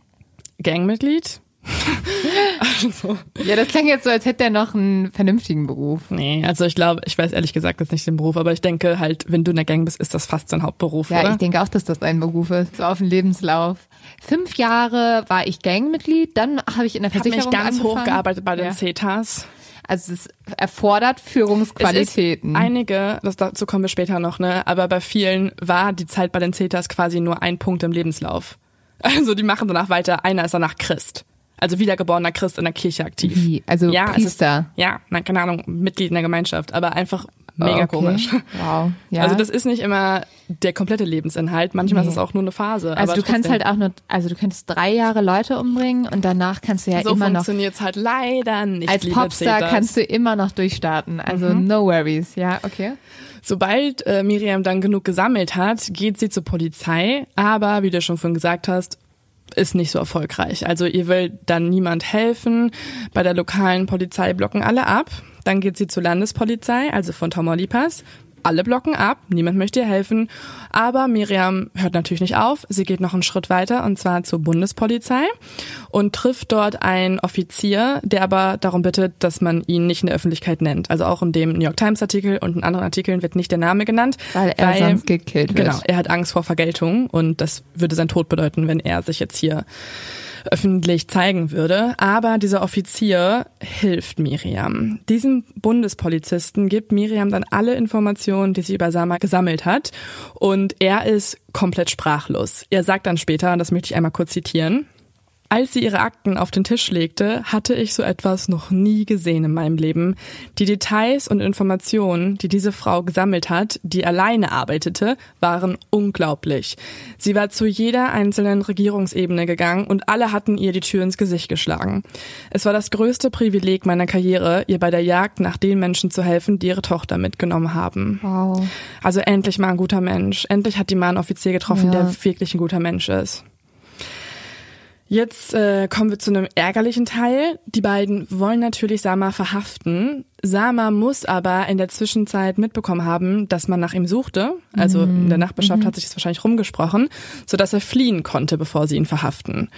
Gangmitglied? also, Ja, das klang jetzt so, als hätte er noch einen vernünftigen Beruf. nee, also ich glaube, ich weiß ehrlich gesagt jetzt nicht den Beruf, aber ich denke halt, wenn du in der Gang bist, ist das fast sein Hauptberuf, Ja, oder? ich denke auch, dass das ein Beruf ist, so auf dem Lebenslauf. Fünf Jahre war ich Gangmitglied, dann habe ich in der Ich habe mich Versicherung ganz angefangen. hochgearbeitet bei den Ja. CETAs. Also es erfordert Führungsqualitäten. Einige, das dazu kommen wir später noch, ne? Aber bei vielen war die Zeit bei den CETAs quasi nur ein Punkt im Lebenslauf. Also die machen danach weiter. Einer ist danach Christ. Also wiedergeborener Christ in der Kirche aktiv. Wie? Also ja, Priester? ja, na, keine Ahnung, Mitglied in der Gemeinschaft. Aber einfach Mega okay. komisch. Wow. Ja. Also das ist nicht immer der komplette Lebensinhalt. Manchmal Nee. ist es auch nur eine Phase. also aber du kannst trotzdem. halt auch nur, also du könntest drei Jahre Leute umbringen und danach kannst du ja so immer noch funktioniert's halt leider nicht. als Popstar kannst du immer noch durchstarten. Also Mhm. no worries. Ja, okay. Sobald äh, Miriam dann genug gesammelt hat, geht sie zur Polizei. Aber wie du schon vorhin gesagt hast, ist nicht so erfolgreich. Also ihr will dann niemand helfen. Bei der lokalen Polizei blocken alle ab. Dann geht sie zur Landespolizei, also von Tamaulipas. Alle blocken ab, niemand möchte ihr helfen. Aber Miriam hört natürlich nicht auf. Sie geht noch einen Schritt weiter und zwar zur Bundespolizei und trifft dort einen Offizier, der aber darum bittet, dass man ihn nicht in der Öffentlichkeit nennt. Also auch in dem New York Times Artikel und in anderen Artikeln wird nicht der Name genannt. Weil er sonst gekillt wird. Genau, er hat Angst vor Vergeltung und das würde sein Tod bedeuten, wenn er sich jetzt hier öffentlich zeigen würde. Aber dieser Offizier hilft Miriam. Diesem Bundespolizisten gibt Miriam dann alle Informationen, die sie über Sama gesammelt hat. Und er ist komplett sprachlos. Er sagt dann später, das möchte ich einmal kurz zitieren, als sie ihre Akten auf den Tisch legte, hatte ich so etwas noch nie gesehen in meinem Leben. Die Details und Informationen, die diese Frau gesammelt hat, die alleine arbeitete, waren unglaublich. Sie war zu jeder einzelnen Regierungsebene gegangen und alle hatten ihr die Tür ins Gesicht geschlagen. Es war das größte Privileg meiner Karriere, ihr bei der Jagd nach den Menschen zu helfen, die ihre Tochter mitgenommen haben. Wow. Also endlich mal ein guter Mensch. Endlich hat die mal einen Offizier getroffen, Ja. der wirklich ein guter Mensch ist. Jetzt äh, kommen wir zu einem ärgerlichen Teil. Die beiden wollen natürlich Sama verhaften. Sama muss aber in der Zwischenzeit mitbekommen haben, dass man nach ihm suchte. Also in der Nachbarschaft hat sich das wahrscheinlich rumgesprochen, sodass er fliehen konnte, bevor sie ihn verhaften.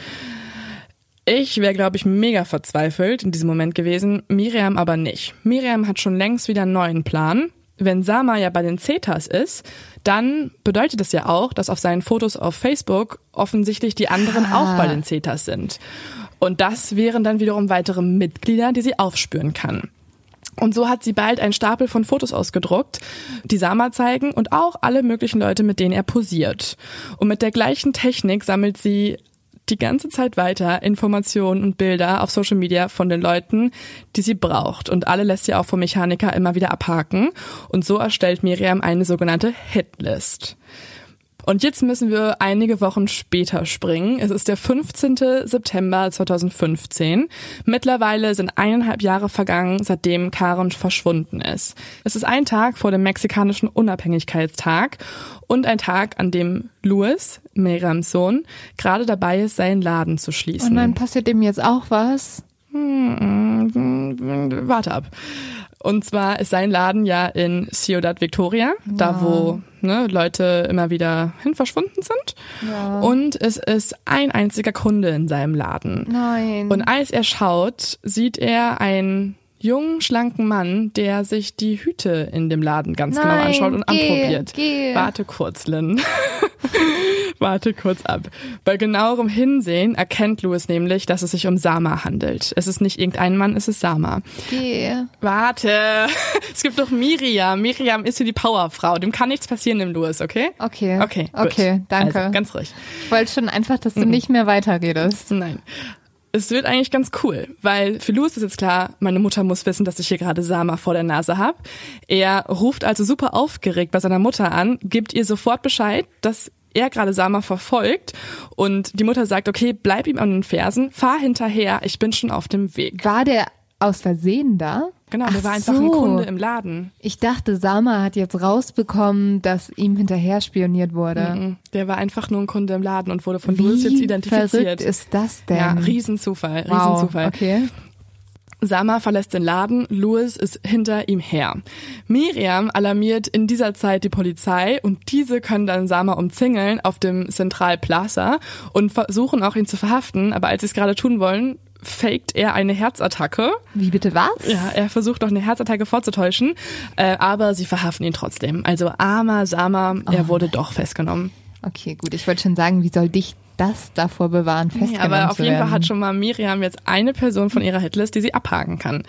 Ich wäre, glaube ich, mega verzweifelt in diesem Moment gewesen, Miriam aber nicht. Miriam hat schon längst wieder einen neuen Plan. Wenn Sama ja bei den Zetas ist, dann bedeutet das ja auch, dass auf seinen Fotos auf Facebook offensichtlich die anderen Ah. auch bei den Zetas sind. Und das wären dann wiederum weitere Mitglieder, die sie aufspüren kann. Und so hat sie bald einen Stapel von Fotos ausgedruckt, die Sama zeigen und auch alle möglichen Leute, mit denen er posiert. Und mit der gleichen Technik sammelt sie die ganze Zeit weiter Informationen und Bilder auf Social Media von den Leuten, die sie braucht. Und alle lässt sie auch vom Mechaniker immer wieder abhaken. Und so erstellt Miriam eine sogenannte Hitlist. Und jetzt müssen wir einige Wochen später springen. Es ist der 15. September 2015. Mittlerweile sind eineinhalb Jahre vergangen, seitdem Karen verschwunden ist. Es ist ein Tag vor dem mexikanischen Unabhängigkeitstag und ein Tag, an dem Louis, Miriams Sohn, gerade dabei ist, seinen Laden zu schließen. Und dann passiert ihm jetzt auch was. Warte ab. Und zwar ist sein Laden ja in Ciudad Victoria, da wo ne, Leute immer wieder hin verschwunden sind. Ja. Und es ist ein einziger Kunde in seinem Laden. Nein. Und als er schaut, sieht er einen jungen, schlanken Mann, der sich die Hüte in dem Laden ganz genau Nein, anschaut und geh, anprobiert. geh. Warte kurz, Lynn. Warte kurz ab. Bei genauerem Hinsehen erkennt Louis nämlich, dass es sich um Sama handelt. Es ist nicht irgendein Mann, es ist Sama. Geh. Warte. Es gibt doch Miriam. Miriam ist hier die Powerfrau. Dem kann nichts passieren, dem Louis, okay? Okay. Okay. gut. Okay, danke. Also, ganz ruhig. ich wollte schon einfach, dass Mhm. du nicht mehr weiterredest. Nein. Es wird eigentlich ganz cool, weil für Louis ist jetzt klar, meine Mutter muss wissen, dass ich hier gerade Sama vor der Nase habe. Er ruft also super aufgeregt bei seiner Mutter an, gibt ihr sofort Bescheid, dass er gerade Sama verfolgt und die Mutter sagt, okay, bleib ihm an den Fersen, fahr hinterher, ich bin schon auf dem Weg. War der aus Versehen da? Genau, der Ach war einfach so. ein Kunde im Laden. Ich dachte, Sama hat jetzt rausbekommen, dass ihm hinterher spioniert wurde. Mhm. Der war einfach nur ein Kunde im Laden und wurde von Louis jetzt Wie identifiziert. verrückt ist das denn? ja, Riesenzufall, wow. Riesenzufall. Okay. Sama verlässt den Laden, Louis ist hinter ihm her. Miriam alarmiert in dieser Zeit die Polizei und diese können dann Sama umzingeln auf dem Central Plaza und versuchen auch ihn zu verhaften, aber als sie es gerade tun wollen, faked er eine Herzattacke. Wie bitte was? Ja, er versucht noch eine Herzattacke vorzutäuschen, äh, aber sie verhaften ihn trotzdem. Also armer Sama, er Oh wurde doch festgenommen. Okay, gut. Ich wollte schon sagen, wie soll dich das davor bewahren, Ja, festgenommen aber auf jeden? Fall hat schon mal Miriam jetzt eine Person von ihrer Hitlist, die sie abhaken kann.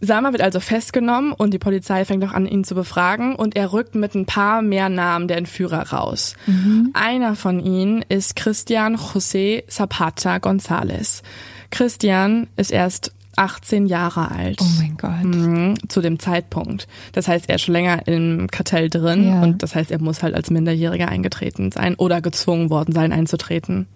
Sama wird also festgenommen und die Polizei fängt auch an, ihn zu befragen und er rückt mit ein paar mehr Namen der Entführer raus. Einer von ihnen ist Christian José Zapata González. Christian ist erst 18 Jahre alt. Oh mein Gott. Mhm, zu dem Zeitpunkt. Das heißt, er ist schon länger im Kartell drin Ja. und das heißt, er muss halt als Minderjähriger eingetreten sein oder gezwungen worden sein, einzutreten.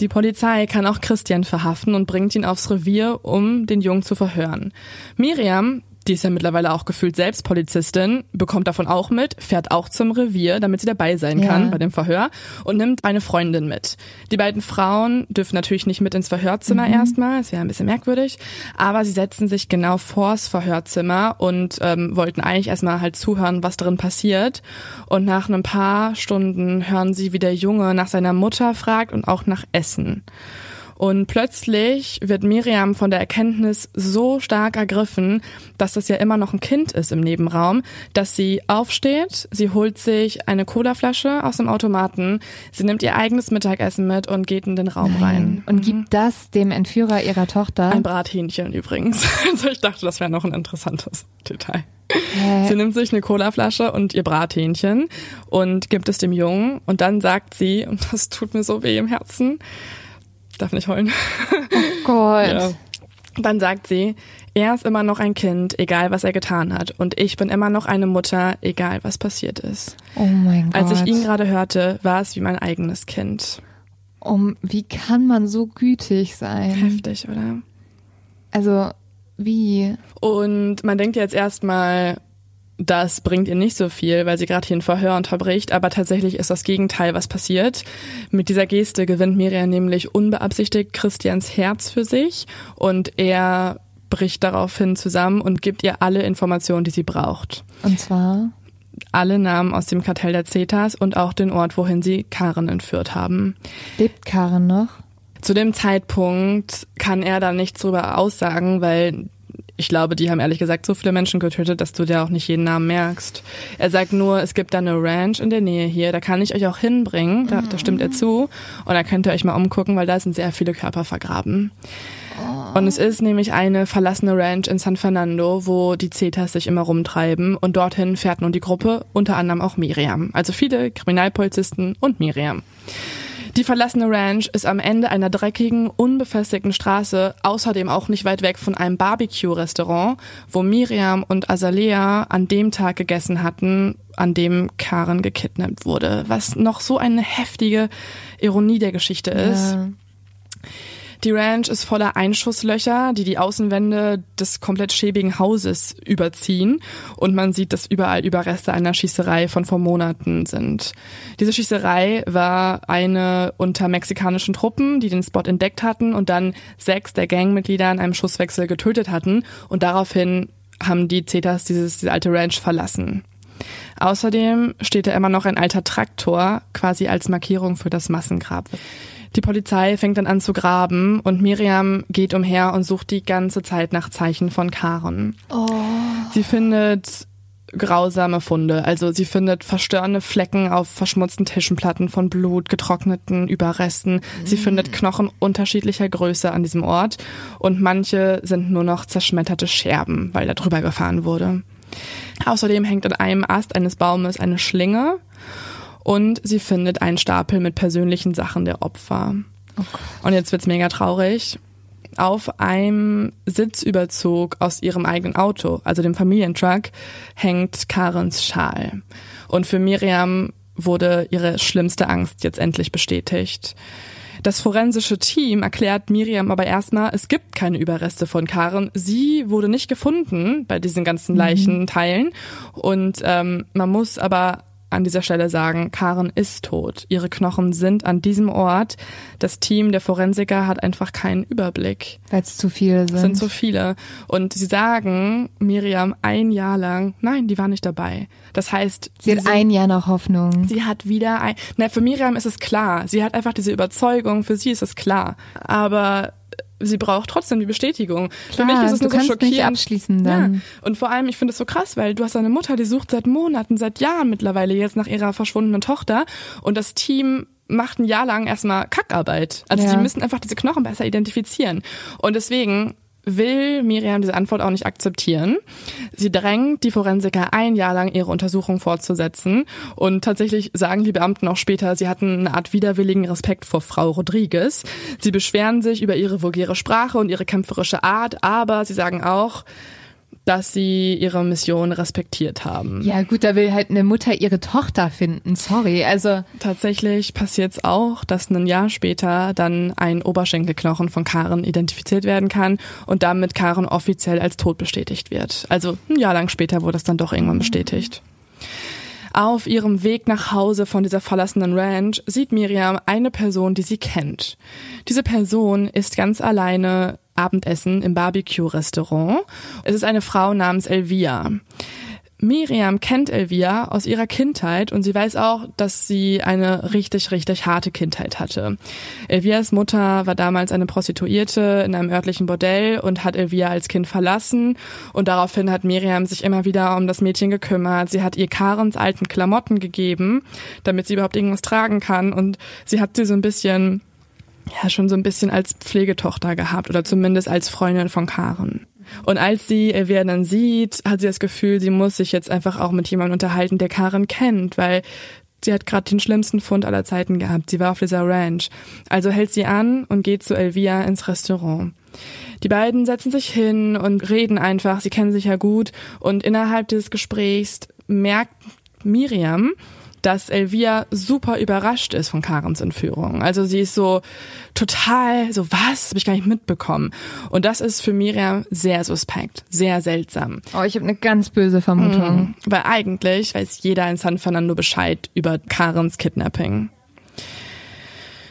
Die Polizei kann auch Christian verhaften und bringt ihn aufs Revier, um den Jungen zu verhören. Miriam, die ist ja mittlerweile auch gefühlt selbst Polizistin, bekommt davon auch mit, fährt auch zum Revier, damit sie dabei sein Ja. kann bei dem Verhör und nimmt eine Freundin mit. Die beiden Frauen dürfen natürlich nicht mit ins Verhörzimmer erstmal, das wäre ein bisschen merkwürdig, aber sie setzen sich genau vors Verhörzimmer und ähm, wollten eigentlich erstmal halt zuhören, was drin passiert. Und nach ein paar Stunden hören sie, wie der Junge nach seiner Mutter fragt und auch nach Essen. Und plötzlich wird Miriam von der Erkenntnis so stark ergriffen, dass das ja immer noch ein Kind ist im Nebenraum, dass sie aufsteht, sie holt sich eine Colaflasche aus dem Automaten, sie nimmt ihr eigenes Mittagessen mit und geht in den Raum rein. Und gibt das dem Entführer ihrer Tochter? Ein Brathähnchen übrigens. Also ich dachte, das wäre noch ein interessantes Detail. Hä? Sie nimmt sich eine Colaflasche und ihr Brathähnchen und gibt es dem Jungen und dann sagt sie, und das tut mir so weh im Herzen, darf nicht heulen, Gott. Ja. Dann sagt sie, er ist immer noch ein Kind, egal was er getan hat. Und ich bin immer noch eine Mutter, egal was passiert ist. Oh mein Gott. Als ich ihn gerade hörte, war es wie mein eigenes Kind. um, wie kann man so gütig sein? Heftig, oder? Also, wie? Und man denkt jetzt erstmal, das bringt ihr nicht so viel, weil sie gerade hier ein Verhör unterbricht, aber tatsächlich ist das Gegenteil, was passiert. Mit dieser Geste gewinnt Miriam nämlich unbeabsichtigt Christians Herz für sich und er bricht daraufhin zusammen und gibt ihr alle Informationen, die sie braucht. Und zwar? Alle Namen aus dem Kartell der Zetas und auch den Ort, wohin sie Karen entführt haben. Lebt Karen noch? Zu dem Zeitpunkt kann er da nichts drüber aussagen, weil ich glaube, die haben ehrlich gesagt so viele Menschen getötet, dass du dir auch nicht jeden Namen merkst. Er sagt nur, es gibt da eine Ranch in der Nähe hier, da kann ich euch auch hinbringen, da, da stimmt er zu. Und da könnt ihr euch mal umgucken, weil da sind sehr viele Körper vergraben. Und es ist nämlich eine verlassene Ranch in San Fernando, wo die Zetas sich immer rumtreiben. Und dorthin fährt nun die Gruppe, unter anderem auch Miriam. Also viele Kriminalpolizisten und Miriam. Die verlassene Ranch ist am Ende einer dreckigen, unbefestigten Straße, außerdem auch nicht weit weg von einem Barbecue-Restaurant, wo Miriam und Azalea an dem Tag gegessen hatten, an dem Karen gekidnappt wurde. Was noch so eine heftige Ironie der Geschichte ist. Ja. Die Ranch ist voller Einschusslöcher, die die Außenwände des komplett schäbigen Hauses überziehen und man sieht, dass überall Überreste einer Schießerei von vor Monaten sind. Diese Schießerei war eine unter mexikanischen Truppen, die den Spot entdeckt hatten und dann sechs der Gangmitglieder in einem Schusswechsel getötet hatten und daraufhin haben die Zetas dieses, diese alte Ranch verlassen. Außerdem steht da immer noch ein alter Traktor, quasi als Markierung für das Massengrab. Die Polizei fängt dann an zu graben und Miriam geht umher und sucht die ganze Zeit nach Zeichen von Karen. Sie findet grausame Funde, also sie findet verstörende Flecken auf verschmutzten Tischenplatten von Blut, getrockneten Überresten. Sie findet Knochen unterschiedlicher Größe an diesem Ort und manche sind nur noch zerschmetterte Scherben, weil da drüber gefahren wurde. Außerdem hängt an einem Ast eines Baumes eine Schlinge und sie findet einen Stapel mit persönlichen Sachen der Opfer. Und jetzt wird's mega traurig. Auf einem Sitzüberzug aus ihrem eigenen Auto, also dem Familientruck, hängt Karens Schal. Und für Miriam wurde ihre schlimmste Angst jetzt endlich bestätigt. Das forensische Team erklärt Miriam aber erstmal, es gibt keine Überreste von Karen. Sie wurde nicht gefunden bei diesen ganzen Leichenteilen. Und ähm, man muss aber an dieser Stelle sagen, Karen ist tot. Ihre Knochen sind an diesem Ort. Das Team der Forensiker hat einfach keinen Überblick. Weil es zu viele sind. Es sind so viele. Und sie sagen Miriam ein Jahr lang, nein, die war nicht dabei. Das heißt, Sie hat ein Jahr noch Hoffnung. Sie hat wieder ein. Na, für Miriam ist es klar. Sie hat einfach diese Überzeugung. Für sie ist es klar. Aber sie braucht trotzdem die Bestätigung. für mich ist es du nur so schockierend. nicht abschließen dann. Ja. Und vor allem, ich finde es so krass, weil du hast eine Mutter, die sucht seit Monaten, seit Jahren mittlerweile jetzt nach ihrer verschwundenen Tochter. Und das Team macht ein Jahr lang erstmal Kackarbeit. Also Ja. die müssen einfach diese Knochen besser identifizieren. Und deswegen will Miriam diese Antwort auch nicht akzeptieren. Sie drängt die Forensiker ein Jahr lang ihre Untersuchung fortzusetzen und tatsächlich sagen die Beamten auch später, sie hatten eine Art widerwilligen Respekt vor Frau Rodriguez. Sie beschweren sich über ihre vulgäre Sprache und ihre kämpferische Art, aber sie sagen auch, dass sie ihre Mission respektiert haben. Ja, gut, da will halt eine Mutter ihre Tochter finden. Sorry, also. Tatsächlich passiert es auch, dass ein Jahr später dann ein Oberschenkelknochen von Karen identifiziert werden kann und damit Karen offiziell als tot bestätigt wird. Also ein Jahr lang später wurde es dann doch irgendwann bestätigt. Auf ihrem Weg nach Hause von dieser verlassenen Ranch sieht Miriam eine Person, die sie kennt. Diese Person ist ganz alleine Abendessen im Barbecue-Restaurant. Es ist eine Frau namens Elvia. Miriam kennt Elvia aus ihrer Kindheit und sie weiß auch, dass sie eine richtig, richtig harte Kindheit hatte. Elvias Mutter war damals eine Prostituierte in einem örtlichen Bordell und hat Elvia als Kind verlassen und daraufhin hat Miriam sich immer wieder um das Mädchen gekümmert. Sie hat ihr Karens alten Klamotten gegeben, damit sie überhaupt irgendwas tragen kann und sie hat sie so ein bisschen ja schon so ein bisschen als Pflegetochter gehabt oder zumindest als Freundin von Karen. Und als sie Elvia dann sieht, hat sie das Gefühl, sie muss sich jetzt einfach auch mit jemandem unterhalten, der Karen kennt, weil sie hat gerade den schlimmsten Fund aller Zeiten gehabt. Sie war auf dieser Ranch. Also hält sie an und geht zu Elvia ins Restaurant. Die beiden setzen sich hin und reden einfach. Sie kennen sich ja gut. Und innerhalb dieses Gesprächs merkt Miriam, dass Elvia super überrascht ist von Karens Entführung. Also sie ist so total so, was? Habe ich gar nicht mitbekommen. Und das ist für Miriam sehr suspekt, sehr seltsam. Oh, ich habe eine ganz böse Vermutung. Mhm, weil eigentlich weiß jeder in San Fernando Bescheid über Karens Kidnapping.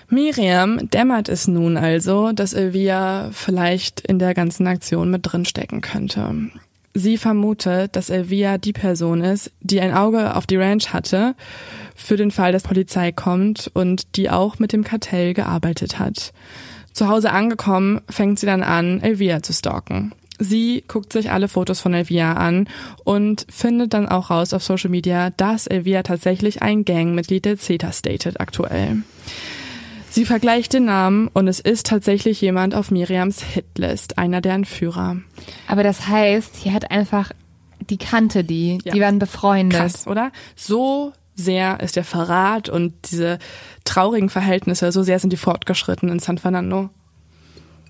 Miriam dämmert es nun also, dass Elvia vielleicht in der ganzen Aktion mit drinstecken könnte. Sie vermutet, dass Elvia die Person ist, die ein Auge auf die Ranch hatte, für den Fall, dass Polizei kommt und die auch mit dem Kartell gearbeitet hat. Zu Hause angekommen, fängt sie dann an, Elvia zu stalken. Sie guckt sich alle Fotos von Elvia an und findet dann auch raus auf Social Media, dass Elvia tatsächlich ein Gangmitglied der CETA datet aktuell. Sie vergleicht den Namen und es ist tatsächlich jemand auf Miriams Hitlist, einer der Entführer. Aber das heißt, hier hat einfach die kannte die, ja. die waren befreundet. Krass, oder? So sehr ist der Verrat und diese traurigen Verhältnisse, so sehr sind die fortgeschritten in San Fernando.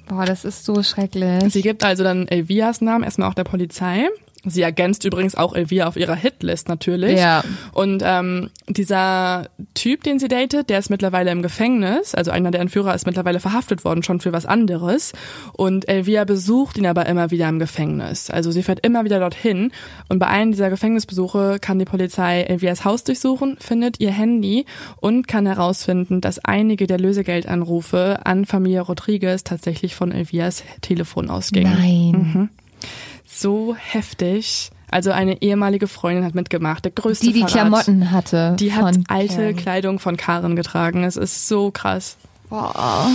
Boah, das ist so schrecklich. Sie gibt also dann Elvias Namen erstmal auch der Polizei Sie ergänzt übrigens auch Elvira auf ihrer Hitlist natürlich. Ja. Und ähm, dieser Typ, den sie datet, der ist mittlerweile im Gefängnis. Also einer der Entführer ist mittlerweile verhaftet worden, schon für was anderes. Und Elvira besucht ihn aber immer wieder im Gefängnis. Also sie fährt immer wieder dorthin. Und bei einem dieser Gefängnisbesuche kann die Polizei Elviras Haus durchsuchen, findet ihr Handy und kann herausfinden, dass einige der Lösegeldanrufe an Familie Rodriguez tatsächlich von Elviras Telefon ausgingen. Nein. Mhm so heftig. Also eine ehemalige Freundin hat mitgemacht, der größte Die die Verrat. Klamotten hatte. Die hat alte Karen. Kleidung von Karen getragen. Es ist so krass. Boah.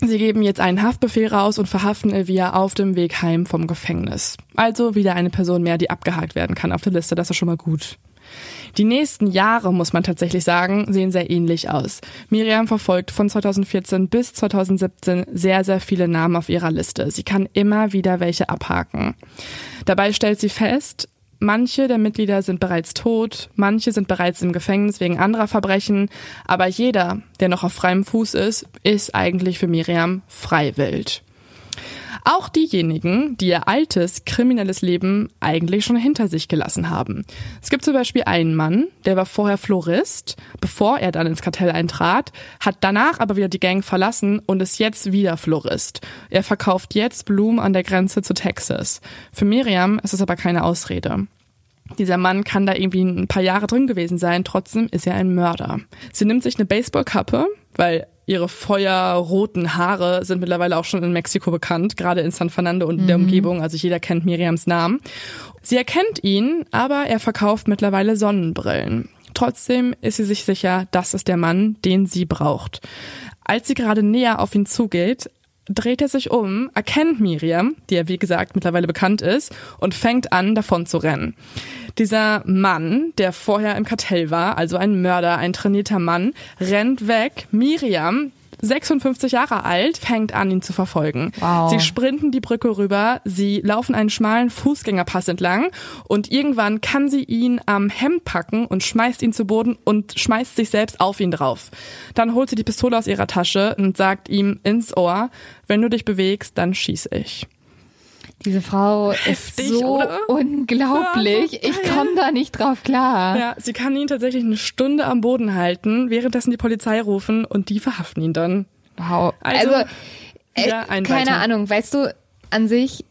Sie geben jetzt einen Haftbefehl raus und verhaften Elvia auf dem Weg heim vom Gefängnis. Also wieder eine Person mehr, die abgehakt werden kann auf der Liste. Das ist schon mal gut. Die nächsten Jahre, muss man tatsächlich sagen, sehen sehr ähnlich aus. Miriam verfolgt von 2014 bis 2017 sehr, sehr viele Namen auf ihrer Liste. Sie kann immer wieder welche abhaken. Dabei stellt sie fest, Manche der Mitglieder sind bereits tot, manche sind bereits im Gefängnis wegen anderer Verbrechen, aber jeder, der noch auf freiem Fuß ist, ist eigentlich für Miriam freiwillig. Auch diejenigen, die ihr altes kriminelles Leben eigentlich schon hinter sich gelassen haben. Es gibt zum Beispiel einen Mann, der war vorher Florist, bevor er dann ins Kartell eintrat, hat danach aber wieder die Gang verlassen und ist jetzt wieder Florist. Er verkauft jetzt Blumen an der Grenze zu Texas. Für Miriam ist es aber keine Ausrede. Dieser Mann kann da irgendwie ein paar Jahre drin gewesen sein, trotzdem ist er ein Mörder. Sie nimmt sich eine Baseballkappe, weil ihre feuerroten Haare sind mittlerweile auch schon in Mexiko bekannt, gerade in San Fernando und mhm. der Umgebung. Also jeder kennt Miriams Namen. Sie erkennt ihn, aber er verkauft mittlerweile Sonnenbrillen. Trotzdem ist sie sich sicher, das ist der Mann, den sie braucht. Als sie gerade näher auf ihn zugeht, dreht er sich um, erkennt Miriam, die ja wie gesagt mittlerweile bekannt ist, und fängt an, davon zu rennen. Dieser Mann, der vorher im Kartell war, also ein Mörder, ein trainierter Mann, rennt weg. Miriam 56 Jahre alt, fängt an, ihn zu verfolgen. Wow. Sie sprinten die Brücke rüber, sie laufen einen schmalen Fußgängerpass entlang und irgendwann kann sie ihn am Hemd packen und schmeißt ihn zu Boden und schmeißt sich selbst auf ihn drauf. Dann holt sie die Pistole aus ihrer Tasche und sagt ihm ins Ohr, wenn du dich bewegst, dann schieße ich. Diese Frau Heftig, ist so oder? unglaublich. Ja, so ich komme da nicht drauf klar. Ja, sie kann ihn tatsächlich eine Stunde am Boden halten, währenddessen die Polizei rufen und die verhaften ihn dann. Wow. Also, Also, äh, keine. Ahnung, weißt du, an sich,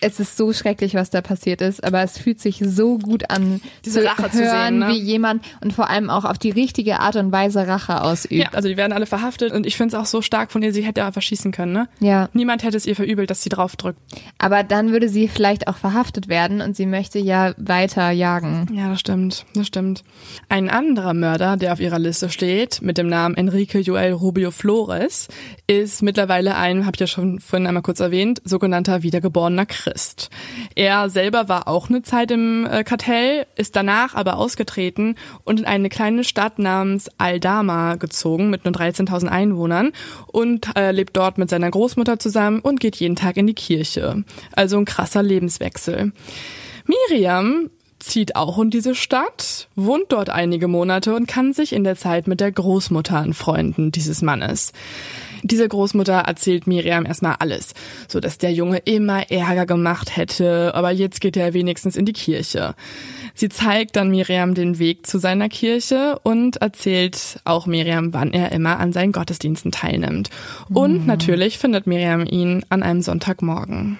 es ist so schrecklich, was da passiert ist, aber es fühlt sich so gut an, Diese zu Rache hören, zu sehen, ne? wie jemand und vor allem auch auf die richtige Art und Weise Rache ausübt. Ja, also die werden alle verhaftet und ich finde es auch so stark von ihr, sie hätte einfach schießen können, ne? Ja. Niemand hätte es ihr verübelt, dass sie draufdrückt. Aber dann würde sie vielleicht auch verhaftet werden und sie möchte ja weiter jagen. Ja, das stimmt, das stimmt. Ein anderer Mörder, der auf ihrer Liste steht, mit dem Namen Enrique Joel Rubio Flores, ist mittlerweile ein, habe ich ja schon vorhin einmal kurz erwähnt, sogenannter wiedergeborener Christ. Er selber war auch eine Zeit im äh, Kartell, ist danach aber ausgetreten und in eine kleine Stadt namens Aldama gezogen mit nur 13.000 Einwohnern und äh, lebt dort mit seiner Großmutter zusammen und geht jeden Tag in die Kirche. Also ein krasser Lebenswechsel. Miriam zieht auch in diese Stadt, wohnt dort einige Monate und kann sich in der Zeit mit der Großmutter anfreunden dieses Mannes. Diese Großmutter erzählt Miriam erstmal alles, so dass der Junge immer Ärger gemacht hätte, aber jetzt geht er wenigstens in die Kirche. Sie zeigt dann Miriam den Weg zu seiner Kirche und erzählt auch Miriam, wann er immer an seinen Gottesdiensten teilnimmt. Und natürlich findet Miriam ihn an einem Sonntagmorgen.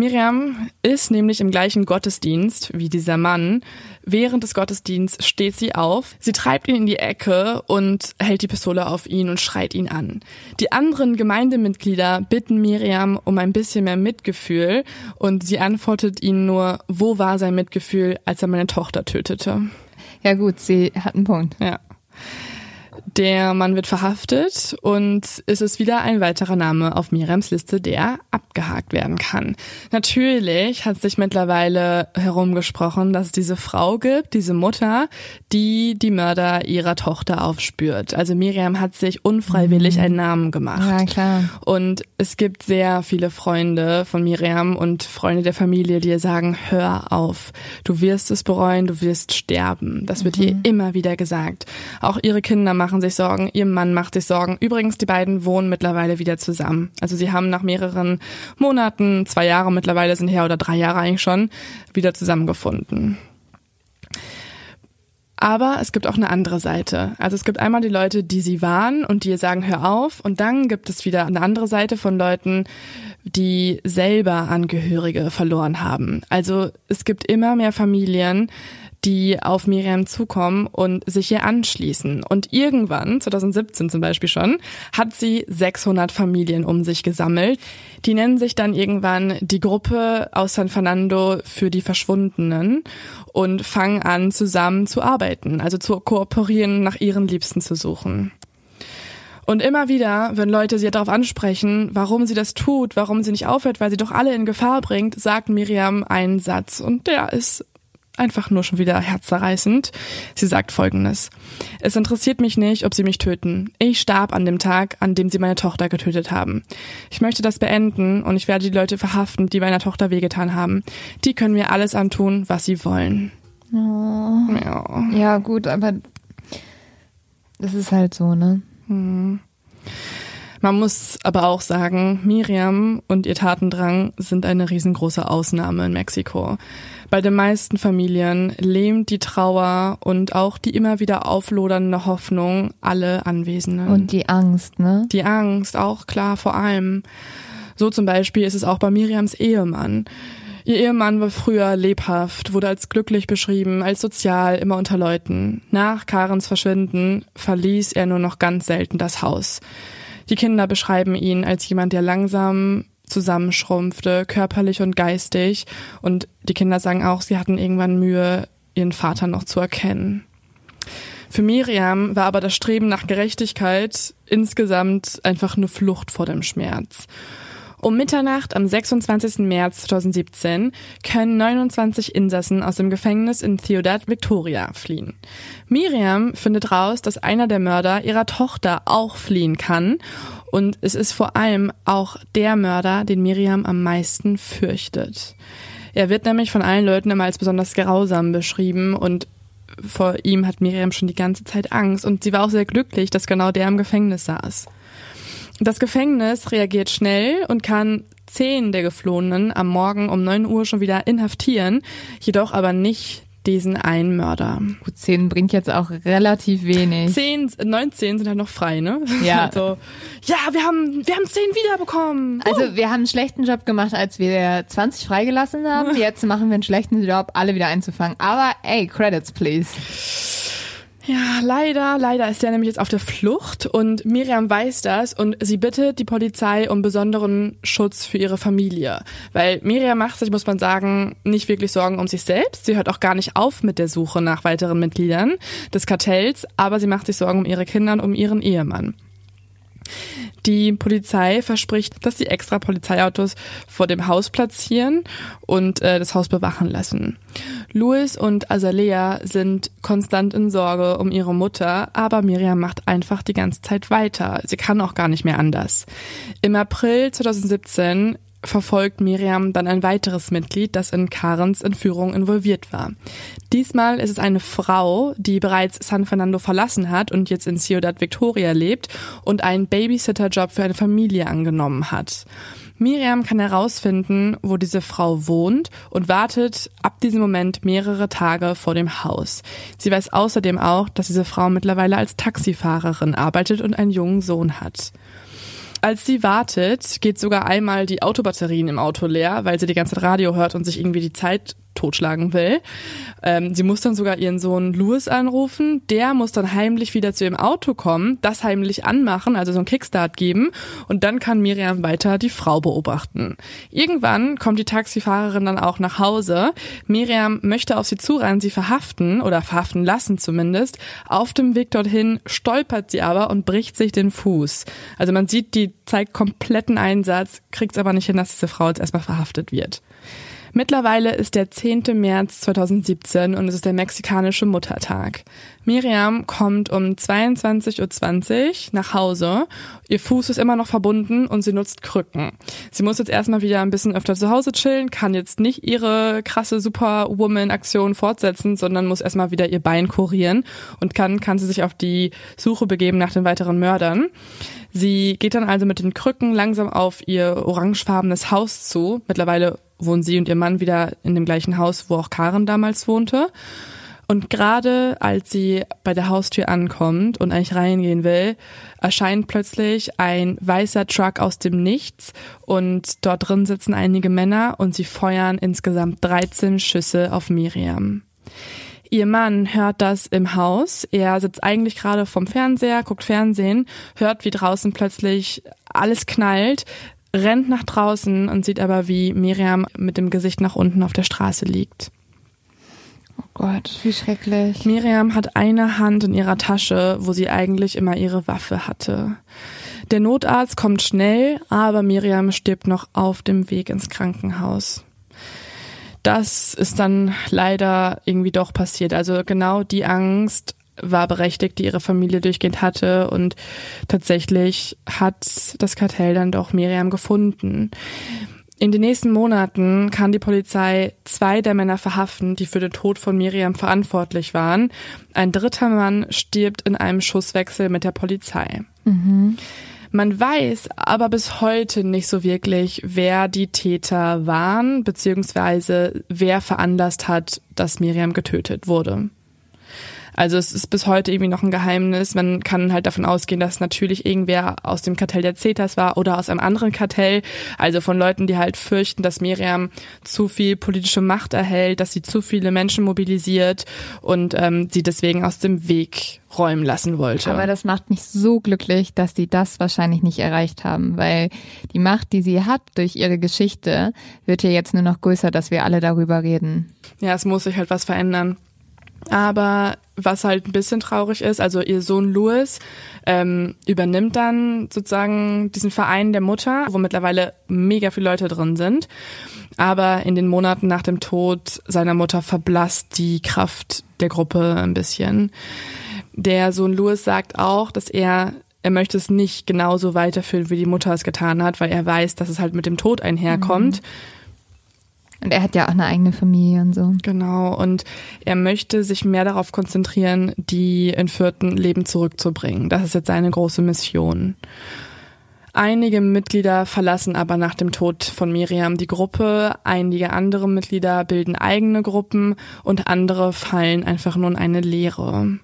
Miriam ist nämlich im gleichen Gottesdienst wie dieser Mann. Während des Gottesdienstes steht sie auf, sie treibt ihn in die Ecke und hält die Pistole auf ihn und schreit ihn an. Die anderen Gemeindemitglieder bitten Miriam um ein bisschen mehr Mitgefühl und sie antwortet ihnen nur, wo war sein Mitgefühl, als er meine Tochter tötete. Ja gut, sie hat einen Punkt. Ja. Der Mann wird verhaftet und es ist wieder ein weiterer Name auf Miriams Liste, der abgehakt werden kann. Natürlich hat sich mittlerweile herumgesprochen, dass es diese Frau gibt, diese Mutter, die die Mörder ihrer Tochter aufspürt. Also Miriam hat sich unfreiwillig einen Namen gemacht. Ja, klar. Und es gibt sehr viele Freunde von Miriam und Freunde der Familie, die ihr sagen, hör auf, du wirst es bereuen, du wirst sterben. Das wird ihr immer wieder gesagt. Auch ihre Kinder machen sich Sorgen, ihr Mann macht sich Sorgen. Übrigens, die beiden wohnen mittlerweile wieder zusammen. Also sie haben nach mehreren Monaten, zwei Jahre mittlerweile sind her oder drei Jahre eigentlich schon, wieder zusammengefunden. Aber es gibt auch eine andere Seite. Also es gibt einmal die Leute, die sie warnen und die ihr sagen, hör auf. Und dann gibt es wieder eine andere Seite von Leuten, die selber Angehörige verloren haben. Also es gibt immer mehr Familien, die auf Miriam zukommen und sich ihr anschließen. Und irgendwann, 2017 zum Beispiel schon, hat sie 600 Familien um sich gesammelt. Die nennen sich dann irgendwann die Gruppe aus San Fernando für die Verschwundenen und fangen an, zusammen zu arbeiten, also zu kooperieren, nach ihren Liebsten zu suchen. Und immer wieder, wenn Leute sie darauf ansprechen, warum sie das tut, warum sie nicht aufhört, weil sie doch alle in Gefahr bringt, sagt Miriam einen Satz und der ist einfach nur schon wieder herzzerreißend. Sie sagt folgendes. Es interessiert mich nicht, ob sie mich töten. Ich starb an dem Tag, an dem sie meine Tochter getötet haben. Ich möchte das beenden und ich werde die Leute verhaften, die meiner Tochter wehgetan haben. Die können mir alles antun, was sie wollen. Ja. Ja, gut, aber das ist halt so, ne? Man muss aber auch sagen, Miriam und ihr Tatendrang sind eine riesengroße Ausnahme in Mexiko. Bei den meisten Familien lähmt die Trauer und auch die immer wieder auflodernde Hoffnung alle Anwesenden. Und die Angst, ne? die Angst auch klar vor allem. So zum Beispiel ist es auch bei Miriams Ehemann. Ihr Ehemann war früher lebhaft, wurde als glücklich beschrieben, als sozial, immer unter Leuten. Nach Karens Verschwinden verließ er nur noch ganz selten das Haus. Die Kinder beschreiben ihn als jemand, der langsam zusammenschrumpfte, körperlich und geistig. Und die Kinder sagen auch, sie hatten irgendwann Mühe, ihren Vater noch zu erkennen. Für Miriam war aber das Streben nach Gerechtigkeit insgesamt einfach eine Flucht vor dem Schmerz. Um Mitternacht am 26. März 2017 können 29 Insassen aus dem Gefängnis in Ciudad Victoria fliehen. Miriam findet raus, dass einer der Mörder ihrer Tochter auch fliehen kann und es ist vor allem auch der Mörder, den Miriam am meisten fürchtet. Er wird nämlich von allen Leuten immer als besonders grausam beschrieben und vor ihm hat Miriam schon die ganze Zeit Angst und sie war auch sehr glücklich, dass genau der im Gefängnis saß. Das Gefängnis reagiert schnell und kann zehn der Geflohenen am Morgen um neun Uhr schon wieder inhaftieren, jedoch aber nicht diesen einen Mörder. Gut, zehn bringt jetzt auch relativ wenig. Zehn, 19 sind halt noch frei, ne? Ja. Also, ja, wir haben, wir haben zehn wiederbekommen. Also wir haben einen schlechten Job gemacht, als wir 20 freigelassen haben. Jetzt machen wir einen schlechten Job, alle wieder einzufangen. Aber ey, Credits please. Ja, leider, leider ist er nämlich jetzt auf der Flucht und Miriam weiß das und sie bittet die Polizei um besonderen Schutz für ihre Familie. Weil Miriam macht sich, muss man sagen, nicht wirklich Sorgen um sich selbst. Sie hört auch gar nicht auf mit der Suche nach weiteren Mitgliedern des Kartells, aber sie macht sich Sorgen um ihre Kinder und um ihren Ehemann. Die Polizei verspricht, dass sie extra Polizeiautos vor dem Haus platzieren und äh, das Haus bewachen lassen. Louis und Azalea sind konstant in Sorge um ihre Mutter, aber Miriam macht einfach die ganze Zeit weiter. Sie kann auch gar nicht mehr anders. Im April 2017 verfolgt Miriam dann ein weiteres Mitglied, das in Karens Entführung involviert war. Diesmal ist es eine Frau, die bereits San Fernando verlassen hat und jetzt in Ciudad Victoria lebt und einen Babysitterjob für eine Familie angenommen hat. Miriam kann herausfinden, wo diese Frau wohnt und wartet ab diesem Moment mehrere Tage vor dem Haus. Sie weiß außerdem auch, dass diese Frau mittlerweile als Taxifahrerin arbeitet und einen jungen Sohn hat. Als sie wartet, geht sogar einmal die Autobatterien im Auto leer, weil sie die ganze Zeit Radio hört und sich irgendwie die Zeit totschlagen will. Ähm, sie muss dann sogar ihren Sohn Louis anrufen. Der muss dann heimlich wieder zu ihrem Auto kommen, das heimlich anmachen, also so einen Kickstart geben. Und dann kann Miriam weiter die Frau beobachten. Irgendwann kommt die Taxifahrerin dann auch nach Hause. Miriam möchte auf sie zurennen, sie verhaften oder verhaften lassen zumindest. Auf dem Weg dorthin stolpert sie aber und bricht sich den Fuß. Also man sieht, die zeigt kompletten Einsatz, kriegt es aber nicht hin, dass diese Frau jetzt erstmal verhaftet wird. Mittlerweile ist der 10. März 2017 und es ist der mexikanische Muttertag. Miriam kommt um 22.20 Uhr nach Hause. Ihr Fuß ist immer noch verbunden und sie nutzt Krücken. Sie muss jetzt erstmal wieder ein bisschen öfter zu Hause chillen, kann jetzt nicht ihre krasse Superwoman-Aktion fortsetzen, sondern muss erstmal wieder ihr Bein kurieren und kann, kann sie sich auf die Suche begeben nach den weiteren Mördern. Sie geht dann also mit den Krücken langsam auf ihr orangefarbenes Haus zu. Mittlerweile wohnen sie und ihr Mann wieder in dem gleichen Haus, wo auch Karen damals wohnte. Und gerade als sie bei der Haustür ankommt und eigentlich reingehen will, erscheint plötzlich ein weißer Truck aus dem Nichts und dort drin sitzen einige Männer und sie feuern insgesamt 13 Schüsse auf Miriam. Ihr Mann hört das im Haus. Er sitzt eigentlich gerade vom Fernseher, guckt Fernsehen, hört, wie draußen plötzlich alles knallt, rennt nach draußen und sieht aber, wie Miriam mit dem Gesicht nach unten auf der Straße liegt. Oh Gott, wie schrecklich. Miriam hat eine Hand in ihrer Tasche, wo sie eigentlich immer ihre Waffe hatte. Der Notarzt kommt schnell, aber Miriam stirbt noch auf dem Weg ins Krankenhaus. Das ist dann leider irgendwie doch passiert. Also genau die Angst war berechtigt, die ihre Familie durchgehend hatte und tatsächlich hat das Kartell dann doch Miriam gefunden. In den nächsten Monaten kann die Polizei zwei der Männer verhaften, die für den Tod von Miriam verantwortlich waren. Ein dritter Mann stirbt in einem Schusswechsel mit der Polizei. Mhm. Man weiß aber bis heute nicht so wirklich, wer die Täter waren, beziehungsweise wer veranlasst hat, dass Miriam getötet wurde. Also es ist bis heute irgendwie noch ein Geheimnis. Man kann halt davon ausgehen, dass natürlich irgendwer aus dem Kartell der Zetas war oder aus einem anderen Kartell. Also von Leuten, die halt fürchten, dass Miriam zu viel politische Macht erhält, dass sie zu viele Menschen mobilisiert und ähm, sie deswegen aus dem Weg räumen lassen wollte. Aber das macht mich so glücklich, dass sie das wahrscheinlich nicht erreicht haben, weil die Macht, die sie hat durch ihre Geschichte, wird ja jetzt nur noch größer, dass wir alle darüber reden. Ja, es muss sich halt was verändern. Aber was halt ein bisschen traurig ist. Also ihr Sohn Louis ähm, übernimmt dann sozusagen diesen Verein der Mutter, wo mittlerweile mega viele Leute drin sind. Aber in den Monaten nach dem Tod seiner Mutter verblasst die Kraft der Gruppe ein bisschen. Der Sohn Louis sagt auch, dass er er möchte es nicht genauso weiterführen, wie die Mutter es getan hat, weil er weiß, dass es halt mit dem Tod einherkommt. Mhm. Und er hat ja auch eine eigene Familie und so. Genau. Und er möchte sich mehr darauf konzentrieren, die entführten Leben zurückzubringen. Das ist jetzt seine große Mission. Einige Mitglieder verlassen aber nach dem Tod von Miriam die Gruppe, einige andere Mitglieder bilden eigene Gruppen und andere fallen einfach nur in eine Leere.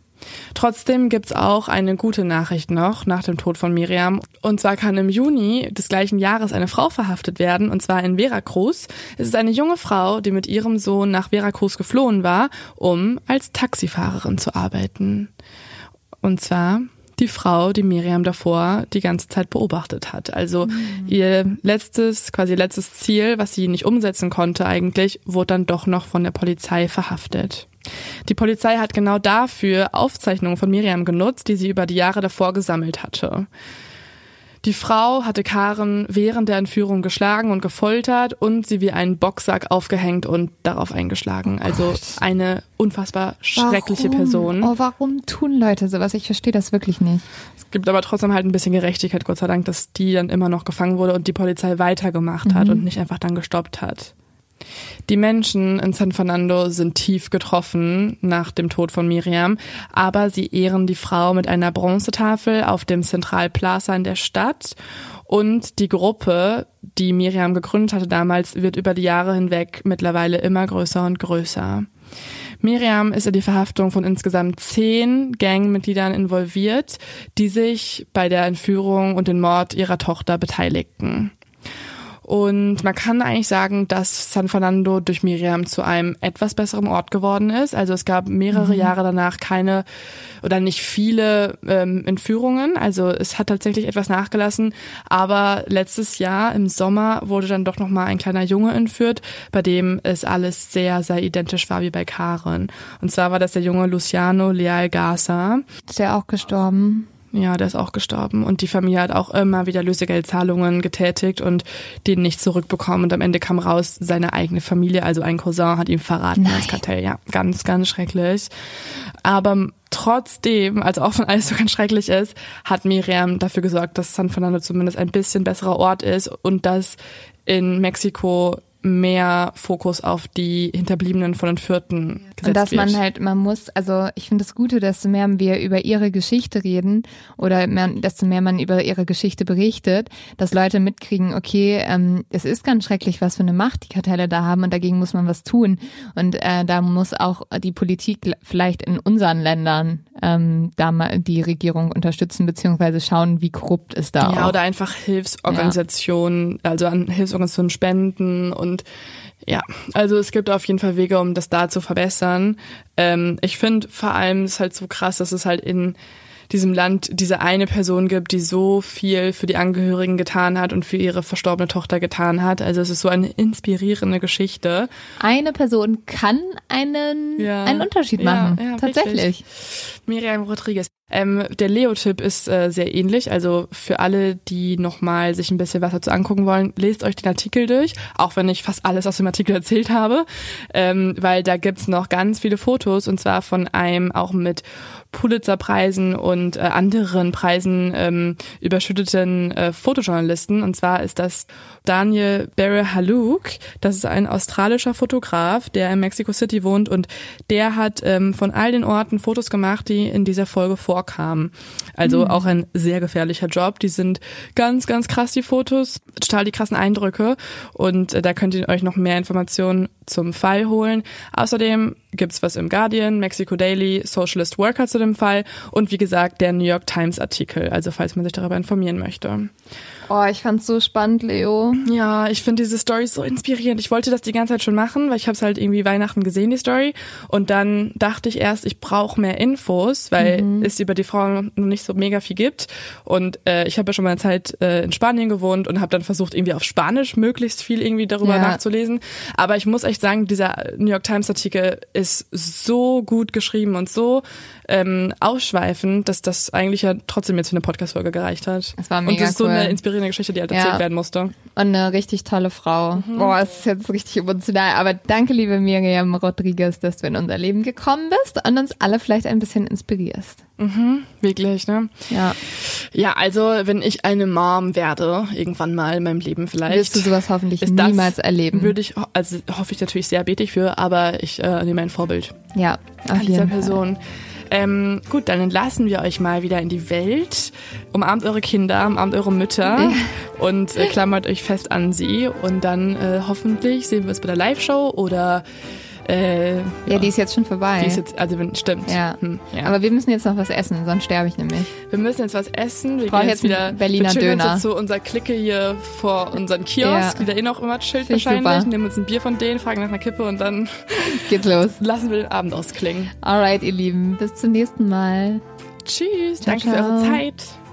Trotzdem gibt's auch eine gute Nachricht noch nach dem Tod von Miriam. Und zwar kann im Juni des gleichen Jahres eine Frau verhaftet werden, und zwar in Veracruz. Es ist eine junge Frau, die mit ihrem Sohn nach Veracruz geflohen war, um als Taxifahrerin zu arbeiten. Und zwar die Frau, die Miriam davor die ganze Zeit beobachtet hat. Also mhm. ihr letztes, quasi letztes Ziel, was sie nicht umsetzen konnte eigentlich, wurde dann doch noch von der Polizei verhaftet. Die Polizei hat genau dafür Aufzeichnungen von Miriam genutzt, die sie über die Jahre davor gesammelt hatte. Die Frau hatte Karen während der Entführung geschlagen und gefoltert und sie wie einen Boxsack aufgehängt und darauf eingeschlagen. Oh also eine unfassbar schreckliche warum? Person. Oh, warum tun Leute sowas? Ich verstehe das wirklich nicht. Es gibt aber trotzdem halt ein bisschen Gerechtigkeit, Gott sei Dank, dass die dann immer noch gefangen wurde und die Polizei weitergemacht hat mhm. und nicht einfach dann gestoppt hat. Die Menschen in San Fernando sind tief getroffen nach dem Tod von Miriam, aber sie ehren die Frau mit einer Bronzetafel auf dem Central Plaza in der Stadt und die Gruppe, die Miriam gegründet hatte damals, wird über die Jahre hinweg mittlerweile immer größer und größer. Miriam ist in die Verhaftung von insgesamt zehn Gangmitgliedern involviert, die sich bei der Entführung und den Mord ihrer Tochter beteiligten. Und man kann eigentlich sagen, dass San Fernando durch Miriam zu einem etwas besseren Ort geworden ist. Also es gab mehrere mhm. Jahre danach keine oder nicht viele ähm, Entführungen. Also es hat tatsächlich etwas nachgelassen. Aber letztes Jahr im Sommer wurde dann doch noch mal ein kleiner Junge entführt, bei dem es alles sehr, sehr identisch war wie bei Karen. Und zwar war das der junge Luciano Leal Garza. Ist er auch gestorben? Ja, der ist auch gestorben. Und die Familie hat auch immer wieder Lösegeldzahlungen getätigt und den nicht zurückbekommen. Und am Ende kam raus, seine eigene Familie, also ein Cousin, hat ihm verraten Nein. als Kartell. Ja, ganz, ganz schrecklich. Aber trotzdem, also auch wenn alles so ganz schrecklich ist, hat Miriam dafür gesorgt, dass San Fernando zumindest ein bisschen besserer Ort ist und dass in Mexiko mehr Fokus auf die Hinterbliebenen von den Vierten gesetzt Und dass wird. man halt, man muss, also ich finde es Gute, desto mehr wir über ihre Geschichte reden oder mehr, desto mehr man über ihre Geschichte berichtet, dass Leute mitkriegen, okay, ähm, es ist ganz schrecklich, was für eine Macht die Kartelle da haben und dagegen muss man was tun. Und äh, da muss auch die Politik vielleicht in unseren Ländern ähm, da mal die Regierung unterstützen, beziehungsweise schauen, wie korrupt ist da Ja, auch. oder einfach Hilfsorganisationen, ja. also an Hilfsorganisationen spenden und ja, also es gibt auf jeden Fall Wege, um das da zu verbessern. Ähm, ich finde vor allem ist halt so krass, dass es halt in diesem Land diese eine Person gibt, die so viel für die Angehörigen getan hat und für ihre verstorbene Tochter getan hat. Also es ist so eine inspirierende Geschichte. Eine Person kann einen, ja. einen Unterschied machen. Ja, ja, Tatsächlich. Richtig. Miriam Rodriguez. Ähm, der Leo-Tipp ist äh, sehr ähnlich. Also für alle, die nochmal sich ein bisschen was dazu angucken wollen, lest euch den Artikel durch, auch wenn ich fast alles aus dem Artikel erzählt habe, ähm, weil da gibt's noch ganz viele Fotos und zwar von einem auch mit Pulitzer-Preisen und äh, anderen Preisen ähm, überschütteten äh, Fotojournalisten. Und zwar ist das Daniel Barry Halouk. Das ist ein australischer Fotograf, der in Mexico City wohnt und der hat ähm, von all den Orten Fotos gemacht, die in dieser Folge vorkamen. Also mhm. auch ein sehr gefährlicher Job. Die sind ganz, ganz krass, die Fotos, total die krassen Eindrücke. Und äh, da könnt ihr euch noch mehr Informationen zum Fall holen. Außerdem gibt's was im Guardian, Mexico Daily, Socialist Worker zu dem Fall und wie gesagt der New York Times Artikel, also falls man sich darüber informieren möchte. Oh, ich fand's so spannend, Leo. Ja, ich finde diese Story so inspirierend. Ich wollte das die ganze Zeit schon machen, weil ich habe es halt irgendwie Weihnachten gesehen, die Story. Und dann dachte ich erst, ich brauche mehr Infos, weil mhm. es über die Frau noch nicht so mega viel gibt. Und äh, ich habe ja schon mal eine Zeit äh, in Spanien gewohnt und habe dann versucht, irgendwie auf Spanisch möglichst viel irgendwie darüber ja. nachzulesen. Aber ich muss echt sagen, dieser New York Times Artikel ist so gut geschrieben und so ähm, ausschweifend, dass das eigentlich ja trotzdem jetzt für eine Podcast-Folge gereicht hat. Das war mega und das ist so cool. eine inspirierende Geschichte, die halt erzählt Ja. werden musste. Und eine richtig tolle Frau. Mhm. Boah, es ist jetzt richtig emotional. Aber danke, liebe Miriam Rodriguez, dass du in unser Leben gekommen bist und uns alle vielleicht ein bisschen inspirierst. Wirklich, ne? Ja. Ja, also wenn ich eine Mom werde, irgendwann mal in meinem Leben vielleicht. Wirst du sowas hoffentlich niemals erleben. Würde ich, also hoffe ich natürlich sehr betig für, aber ich äh, nehme ein Vorbild ja, auf an dieser jeden Fall. Ähm, gut, dann entlassen wir euch mal wieder in die Welt. Umarmt eure Kinder, umarmt eure Mütter und äh, klammert euch fest an sie. Und dann äh, hoffentlich sehen wir uns bei der Live-Show oder äh, Ja, die ist jetzt schon vorbei. die ist jetzt, also stimmt. ja. Hm, ja. Aber wir müssen jetzt noch was essen, sonst sterbe ich nämlich. wir müssen jetzt was essen. Wir brauche gehen jetzt wieder Berliner wir Döner. jetzt zu unserer Clique hier vor unseren Kiosk, Ja. die da eh noch immer chillt wahrscheinlich. super. Nehmen uns ein Bier von denen, fragen nach einer Kippe und dann Geht's los. lassen wir den Abend ausklingen. Alright, ihr Lieben. Bis zum nächsten Mal. Tschüss, Ciao, danke für ciao. eure Zeit.